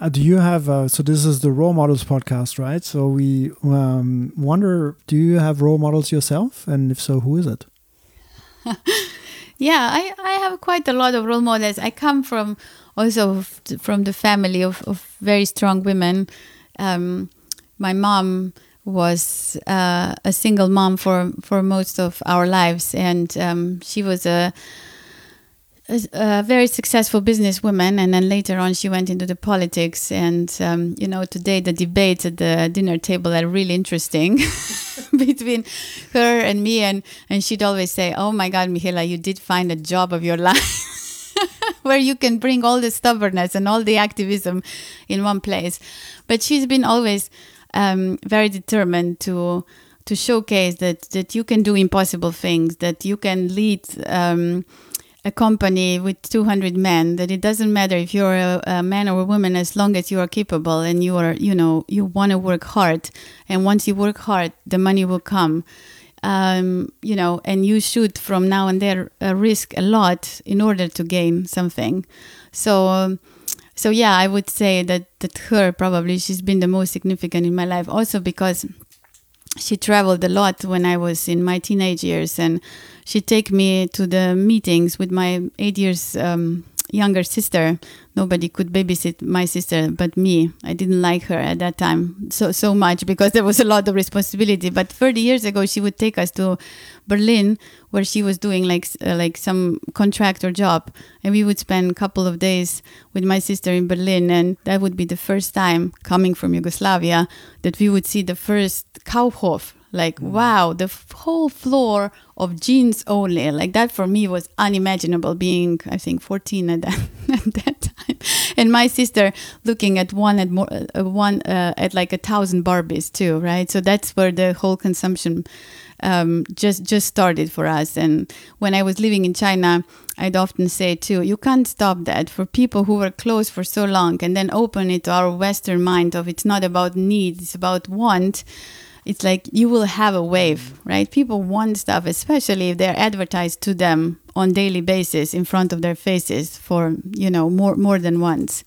Uh, do you have, uh, so this is the role models podcast, right? So we um, wonder, do you have role models yourself? And if so, who is it? yeah, I, I have quite a lot of role models. I come from also from the family of, of very strong women. Um, my mom was uh, a single mom for for most of our lives, and um, she was a, a, a very successful businesswoman. And then later on, she went into the politics. And um, you know, today the debates at the dinner table are really interesting between her and me. And and she'd always say, "Oh my God, Michaela, you did find a job of your life." where you can bring all the stubbornness and all the activism in one place. But she's been always um, very determined to to showcase that that you can do impossible things, that you can lead um, a company with 200 men. That it doesn't matter if you're a, a, man or a woman, as long as you are capable and you are, you know, you want to work hard. And once you work hard, the money will come. Um, you know, and you should from now and there uh, risk a lot in order to gain something. So. Um, so yeah, I would say that that her probably she's been the most significant in my life. Also because she traveled a lot when I was in my teenage years, and she'd take me to the meetings with my eight years um, younger sister. Nobody could babysit my sister but me. I didn't like her at that time so so much because there was a lot of responsibility. But 30 years ago, she would take us to Berlin, where she was doing like uh, like some contractor job, and we would spend a couple of days with my sister in Berlin, and that would be the first time coming from Yugoslavia that we would see the first Kaufhof like mm. wow the whole floor of jeans only like that for me was unimaginable being i think 14 at that, at that and my sister looking at one at more uh, one uh, at like a thousand Barbies too, right? So that's where the whole consumption um, just just started for us. And when I was living in China, I'd often say too, you can't stop that for people who were closed for so long, and then open it to our Western mind of it's not about need, it's about want it's like you will have a wave, right? People want stuff, especially if they're advertised to them on daily basis in front of their faces for you know more more than once.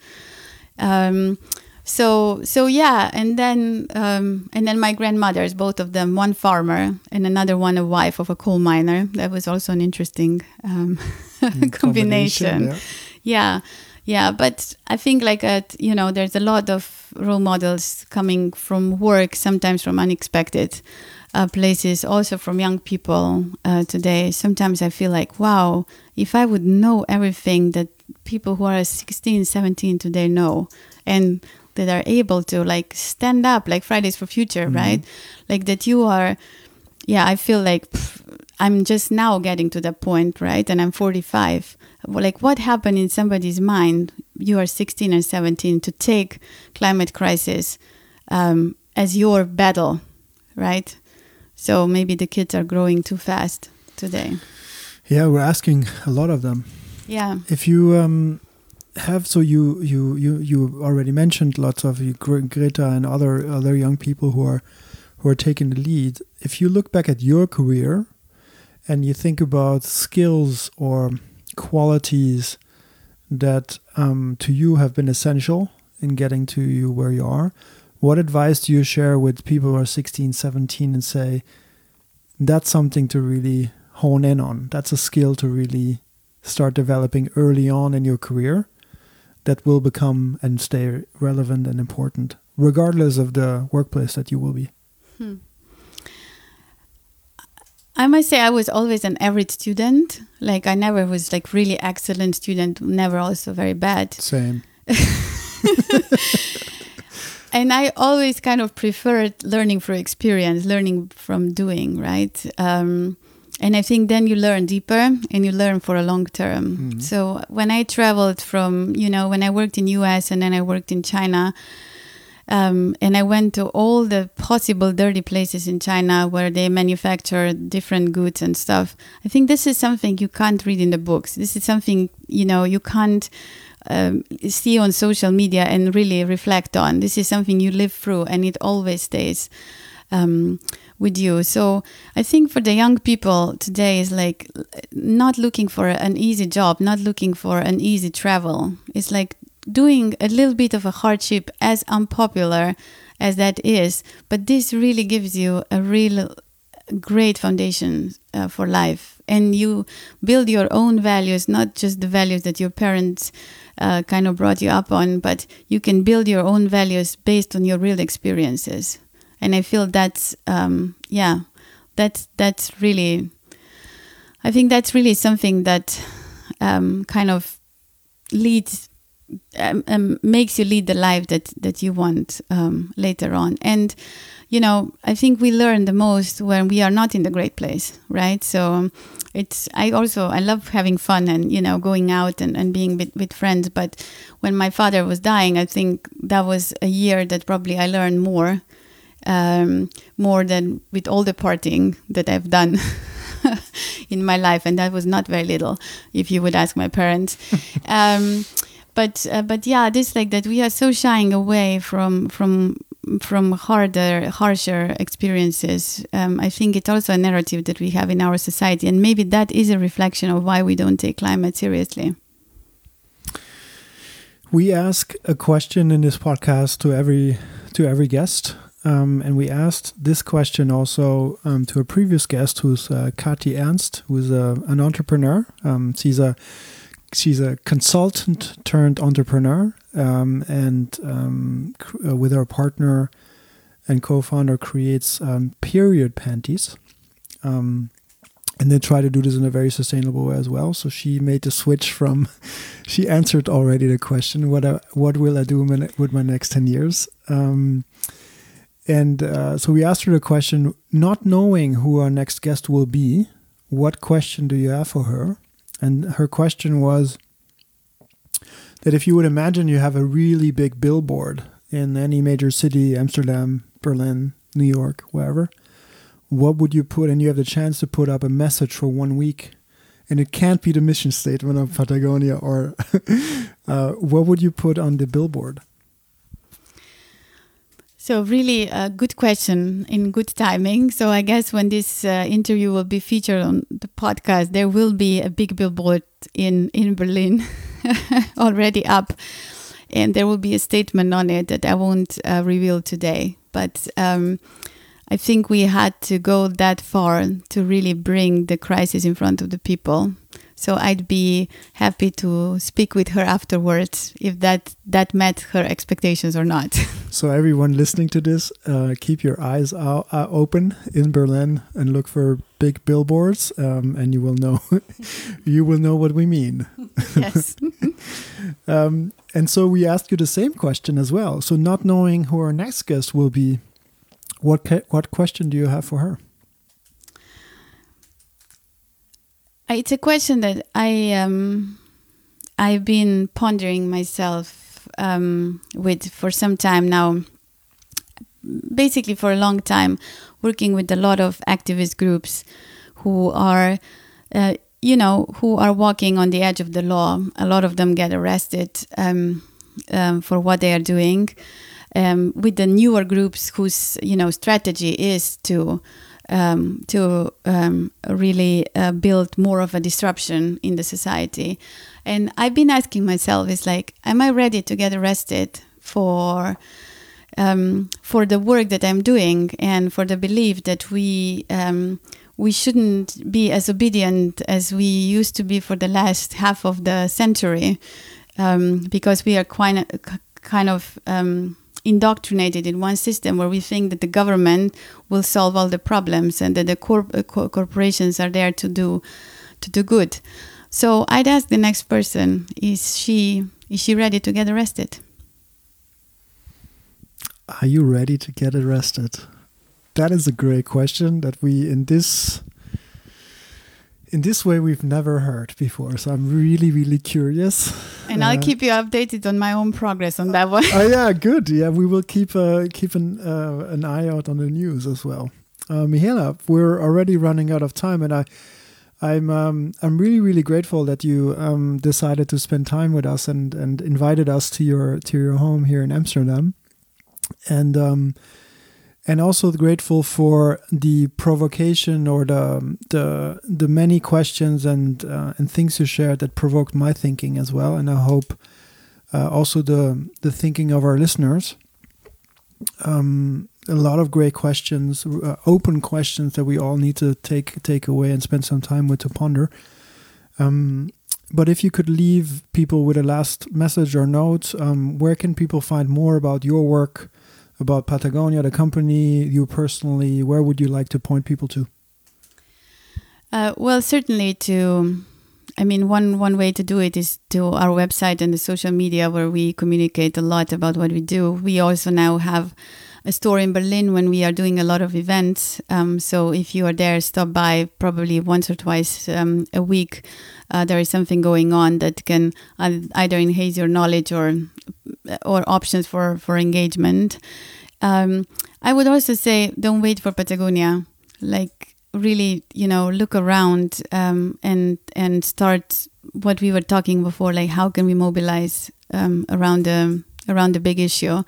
Um, so so yeah, and then um, and then my grandmothers, both of them, one farmer and another one a wife of a coal miner. That was also an interesting um, combination. combination yeah. yeah yeah but i think like at you know there's a lot of role models coming from work sometimes from unexpected uh, places also from young people uh, today. Sometimes i feel like wow if i would know everything that people who are 16 17 today know and that are able to like stand up like fridays for future mm-hmm. right? Like that you are yeah i feel like pff, i'm just now getting to that point right? And i'm 45 like what happened in somebody's mind you are 16 or 17 to take climate crisis um, as your battle right? So maybe the kids are growing too fast today. Yeah we're asking a lot of them. Yeah. If you um, have so you you you you already mentioned lots of you, greta and other other young people who are who are taking the lead. If you look back at your career and you think about skills or qualities that um, to you have been essential in getting to you where you are. What advice do you share with people who are 16, 17 and say, that's something to really hone in on? That's a skill to really start developing early on in your career that will become and stay relevant and important, regardless of the workplace that you will be. Hmm. I must say I was always an average student. Like I never was like really excellent student, never also very bad. Same. and I always kind of preferred learning through experience, learning from doing, right? Um, and I think then you learn deeper and you learn for a long term. Mm-hmm. So when I traveled from, you know, when I worked in US and then I worked in China, um, and I went to all the possible dirty places in China where they manufacture different goods and stuff. I think this is something you can't read in the books. This is something you know you can't um, see on social media and really reflect on. This is something you live through, and it always stays. Um, with you. So I think for the young people today is like not looking for an easy job, not looking for an easy travel. It's like doing a little bit of a hardship, as unpopular as that is, but this really gives you a real great foundation uh, for life. And you build your own values, not just the values that your parents uh, kind of brought you up on, but you can build your own values based on your real experiences. And I feel that's, um, yeah, that's that's really. I think that's really something that um, kind of leads um, um, makes you lead the life that that you want um, later on. And you know, I think we learn the most when we are not in the great place, right? So um, it's I also I love having fun and you know going out and, and being with, with friends. But when my father was dying, I think that was a year that probably I learned more, um, more than with all the partying that I've done. in my life, and that was not very little, if you would ask my parents. but uh, but yeah, this like that we are so shying away from from from harder, harsher experiences. Um, I think it's also a narrative that we have in our society, and maybe that is a reflection of why we don't take climate seriously. We ask a question in this podcast to every to every guest, um, and we asked this question also um, to a previous guest, who's uh, Kati Ernst, who's a, an entrepreneur. Um, she's a she's a consultant turned entrepreneur, um, and um, uh, with her partner and co-founder creates um, period panties. Um, and they try to do this in a very sustainable way as well. So she made the switch from, she answered already the question, what I, what will I do with my next 10 years? Um, and uh, so we asked her the question, not knowing who our next guest will be, what question do you have for her? And her question was that if you would imagine you have a really big billboard in any major city, Amsterdam, Berlin, New York, wherever, what would you put? And you have the chance to put up a message for one week, and it can't be the mission statement of Patagonia, or uh, what would you put on the billboard? So really a good question in good timing. So I guess when this uh, interview will be featured on the podcast, there will be a big billboard in in Berlin already up, and there will be a statement on it that I won't uh, reveal today. But um, I think we had to go that far to really bring the crisis in front of the people. So I'd be happy to speak with her afterwards if that that met her expectations or not. So everyone listening to this, uh, keep your eyes out, uh, open in Berlin and look for big billboards, um, and you will know you will know what we mean. yes. um, and so we ask you the same question as well. So not knowing who our next guest will be, what what question do you have for her? It's a question that I um, I've been pondering myself um, with for some time now. Basically, for a long time, working with a lot of activist groups who are, uh, you know, who are walking on the edge of the law. A lot of them get arrested um, um for what they are doing. Um, with the newer groups whose you know strategy is to um, to um, really uh, build more of a disruption in the society. And I've been asking myself, is like, am I ready to get arrested for um, for the work that I'm doing and for the belief that we um, we shouldn't be as obedient as we used to be for the last half of the century um, because we are quite kind of um, indoctrinated in one system where we think that the government will solve all the problems and that the corp- uh, co- corporations are there to do to do good. So I'd ask the next person: Is she is she ready to get arrested? Are you ready to get arrested? That is a great question that we in this in this way we've never heard before. So I'm really, really curious. And uh, I'll keep you updated on my own progress on that one. Oh yeah, good. Yeah, we will keep uh, keep an uh, an eye out on the news as well. Uh, Mihaela, we're already running out of time, and I. I'm um, I'm really really grateful that you um, decided to spend time with us and, and invited us to your to your home here in Amsterdam, and um, and also grateful for the provocation or the the the many questions and uh, and things you shared that provoked my thinking as well. And I hope uh, also the the thinking of our listeners. Um, a lot of great questions uh, open questions that we all need to take take away and spend some time with to ponder. Um, but if you could leave people with a last message or note um, where can people find more about your work about Patagonia, the company, you personally, where would you like to point people to? Uh, well, certainly to, I mean, one, one way to do it is to our website and the social media where we communicate a lot about what we do. We also now have a store in Berlin when we are doing a lot of events. Um, so if you are there, stop by probably once or twice um, a week. Uh, there is something going on that can either enhance your knowledge or or options for for engagement. Um, I would also say don't wait for Patagonia. Like really, you know, look around um, and and start what we were talking before. Like how can we mobilize um, around the around the big issue?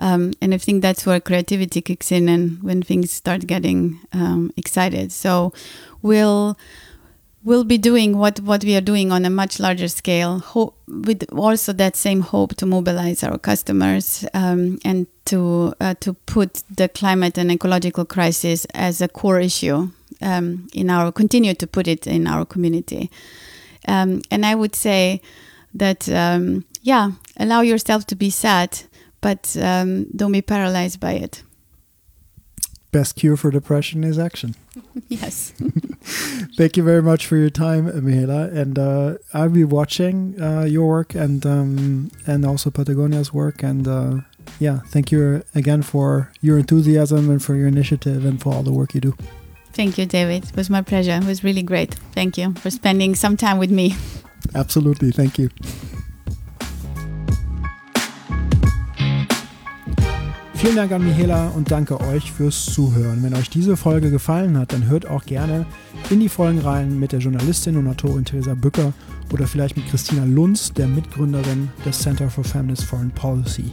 Um, and I think that's where creativity kicks in and when things start getting um, excited. So we'll we'll be doing what, what we are doing on a much larger scale, ho- with also that same hope to mobilize our customers um, and to uh, to put the climate and ecological crisis as a core issue um, in our continue to put it in our community. Um, and I would say that um, yeah, allow yourself to be sad but um, don't be paralyzed by it. Best cure for depression is action. yes. Thank you very much for your time, Mihaela. And uh, I'll be watching uh, your work and um, and also Patagonia's work. And uh, yeah, thank you again for your enthusiasm and for your initiative and for all the work you do. Thank you, David. It was my pleasure. It was really great. Thank you for spending some time with me. Absolutely. Thank you. Vielen Dank an Michaela und danke euch fürs Zuhören. Wenn euch diese Folge gefallen hat, dann hört auch gerne in die Folgen rein mit der Journalistin und Autorin Theresa Bücker oder vielleicht mit Christina Lunz, der Mitgründerin des Center for Feminist Foreign Policy.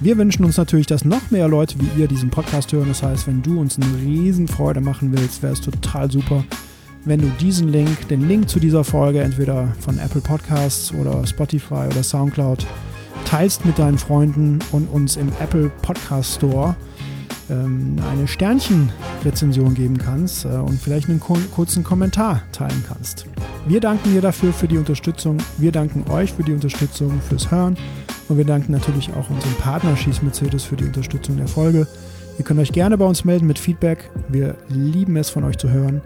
Wir wünschen uns natürlich, dass noch mehr Leute wie ihr diesen Podcast hören. Das heißt, wenn du uns eine Riesenfreude machen willst, wäre es total super, wenn du diesen Link, den Link zu dieser Folge, entweder von Apple Podcasts oder Spotify oder Soundcloud, teilst mit deinen Freunden und uns im Apple Podcast Store ähm, eine Sternchenrezension geben kannst äh, und vielleicht einen kurzen Kommentar teilen kannst. Wir danken dir dafür für die Unterstützung. Wir danken euch für die Unterstützung, fürs Hören. Und wir danken natürlich auch unserem Partner Schieß Mercedes für die Unterstützung der Folge. Ihr könnt euch gerne bei uns melden mit Feedback. Wir lieben es von euch zu hören.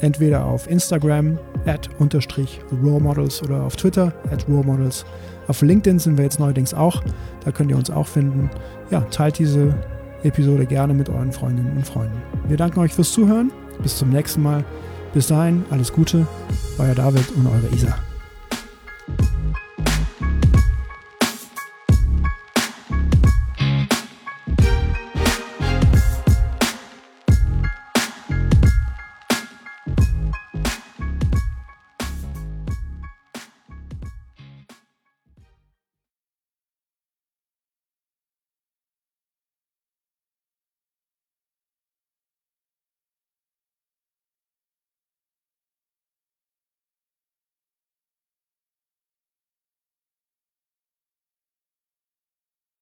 Entweder auf Instagram at unterstrich Models oder auf Twitter at Models. Auf LinkedIn sind wir jetzt neuerdings auch. Da könnt ihr uns auch finden. Ja, teilt diese Episode gerne mit euren Freundinnen und Freunden. Wir danken euch fürs Zuhören. Bis zum nächsten Mal. Bis dahin, alles Gute. Euer David und eure Isa.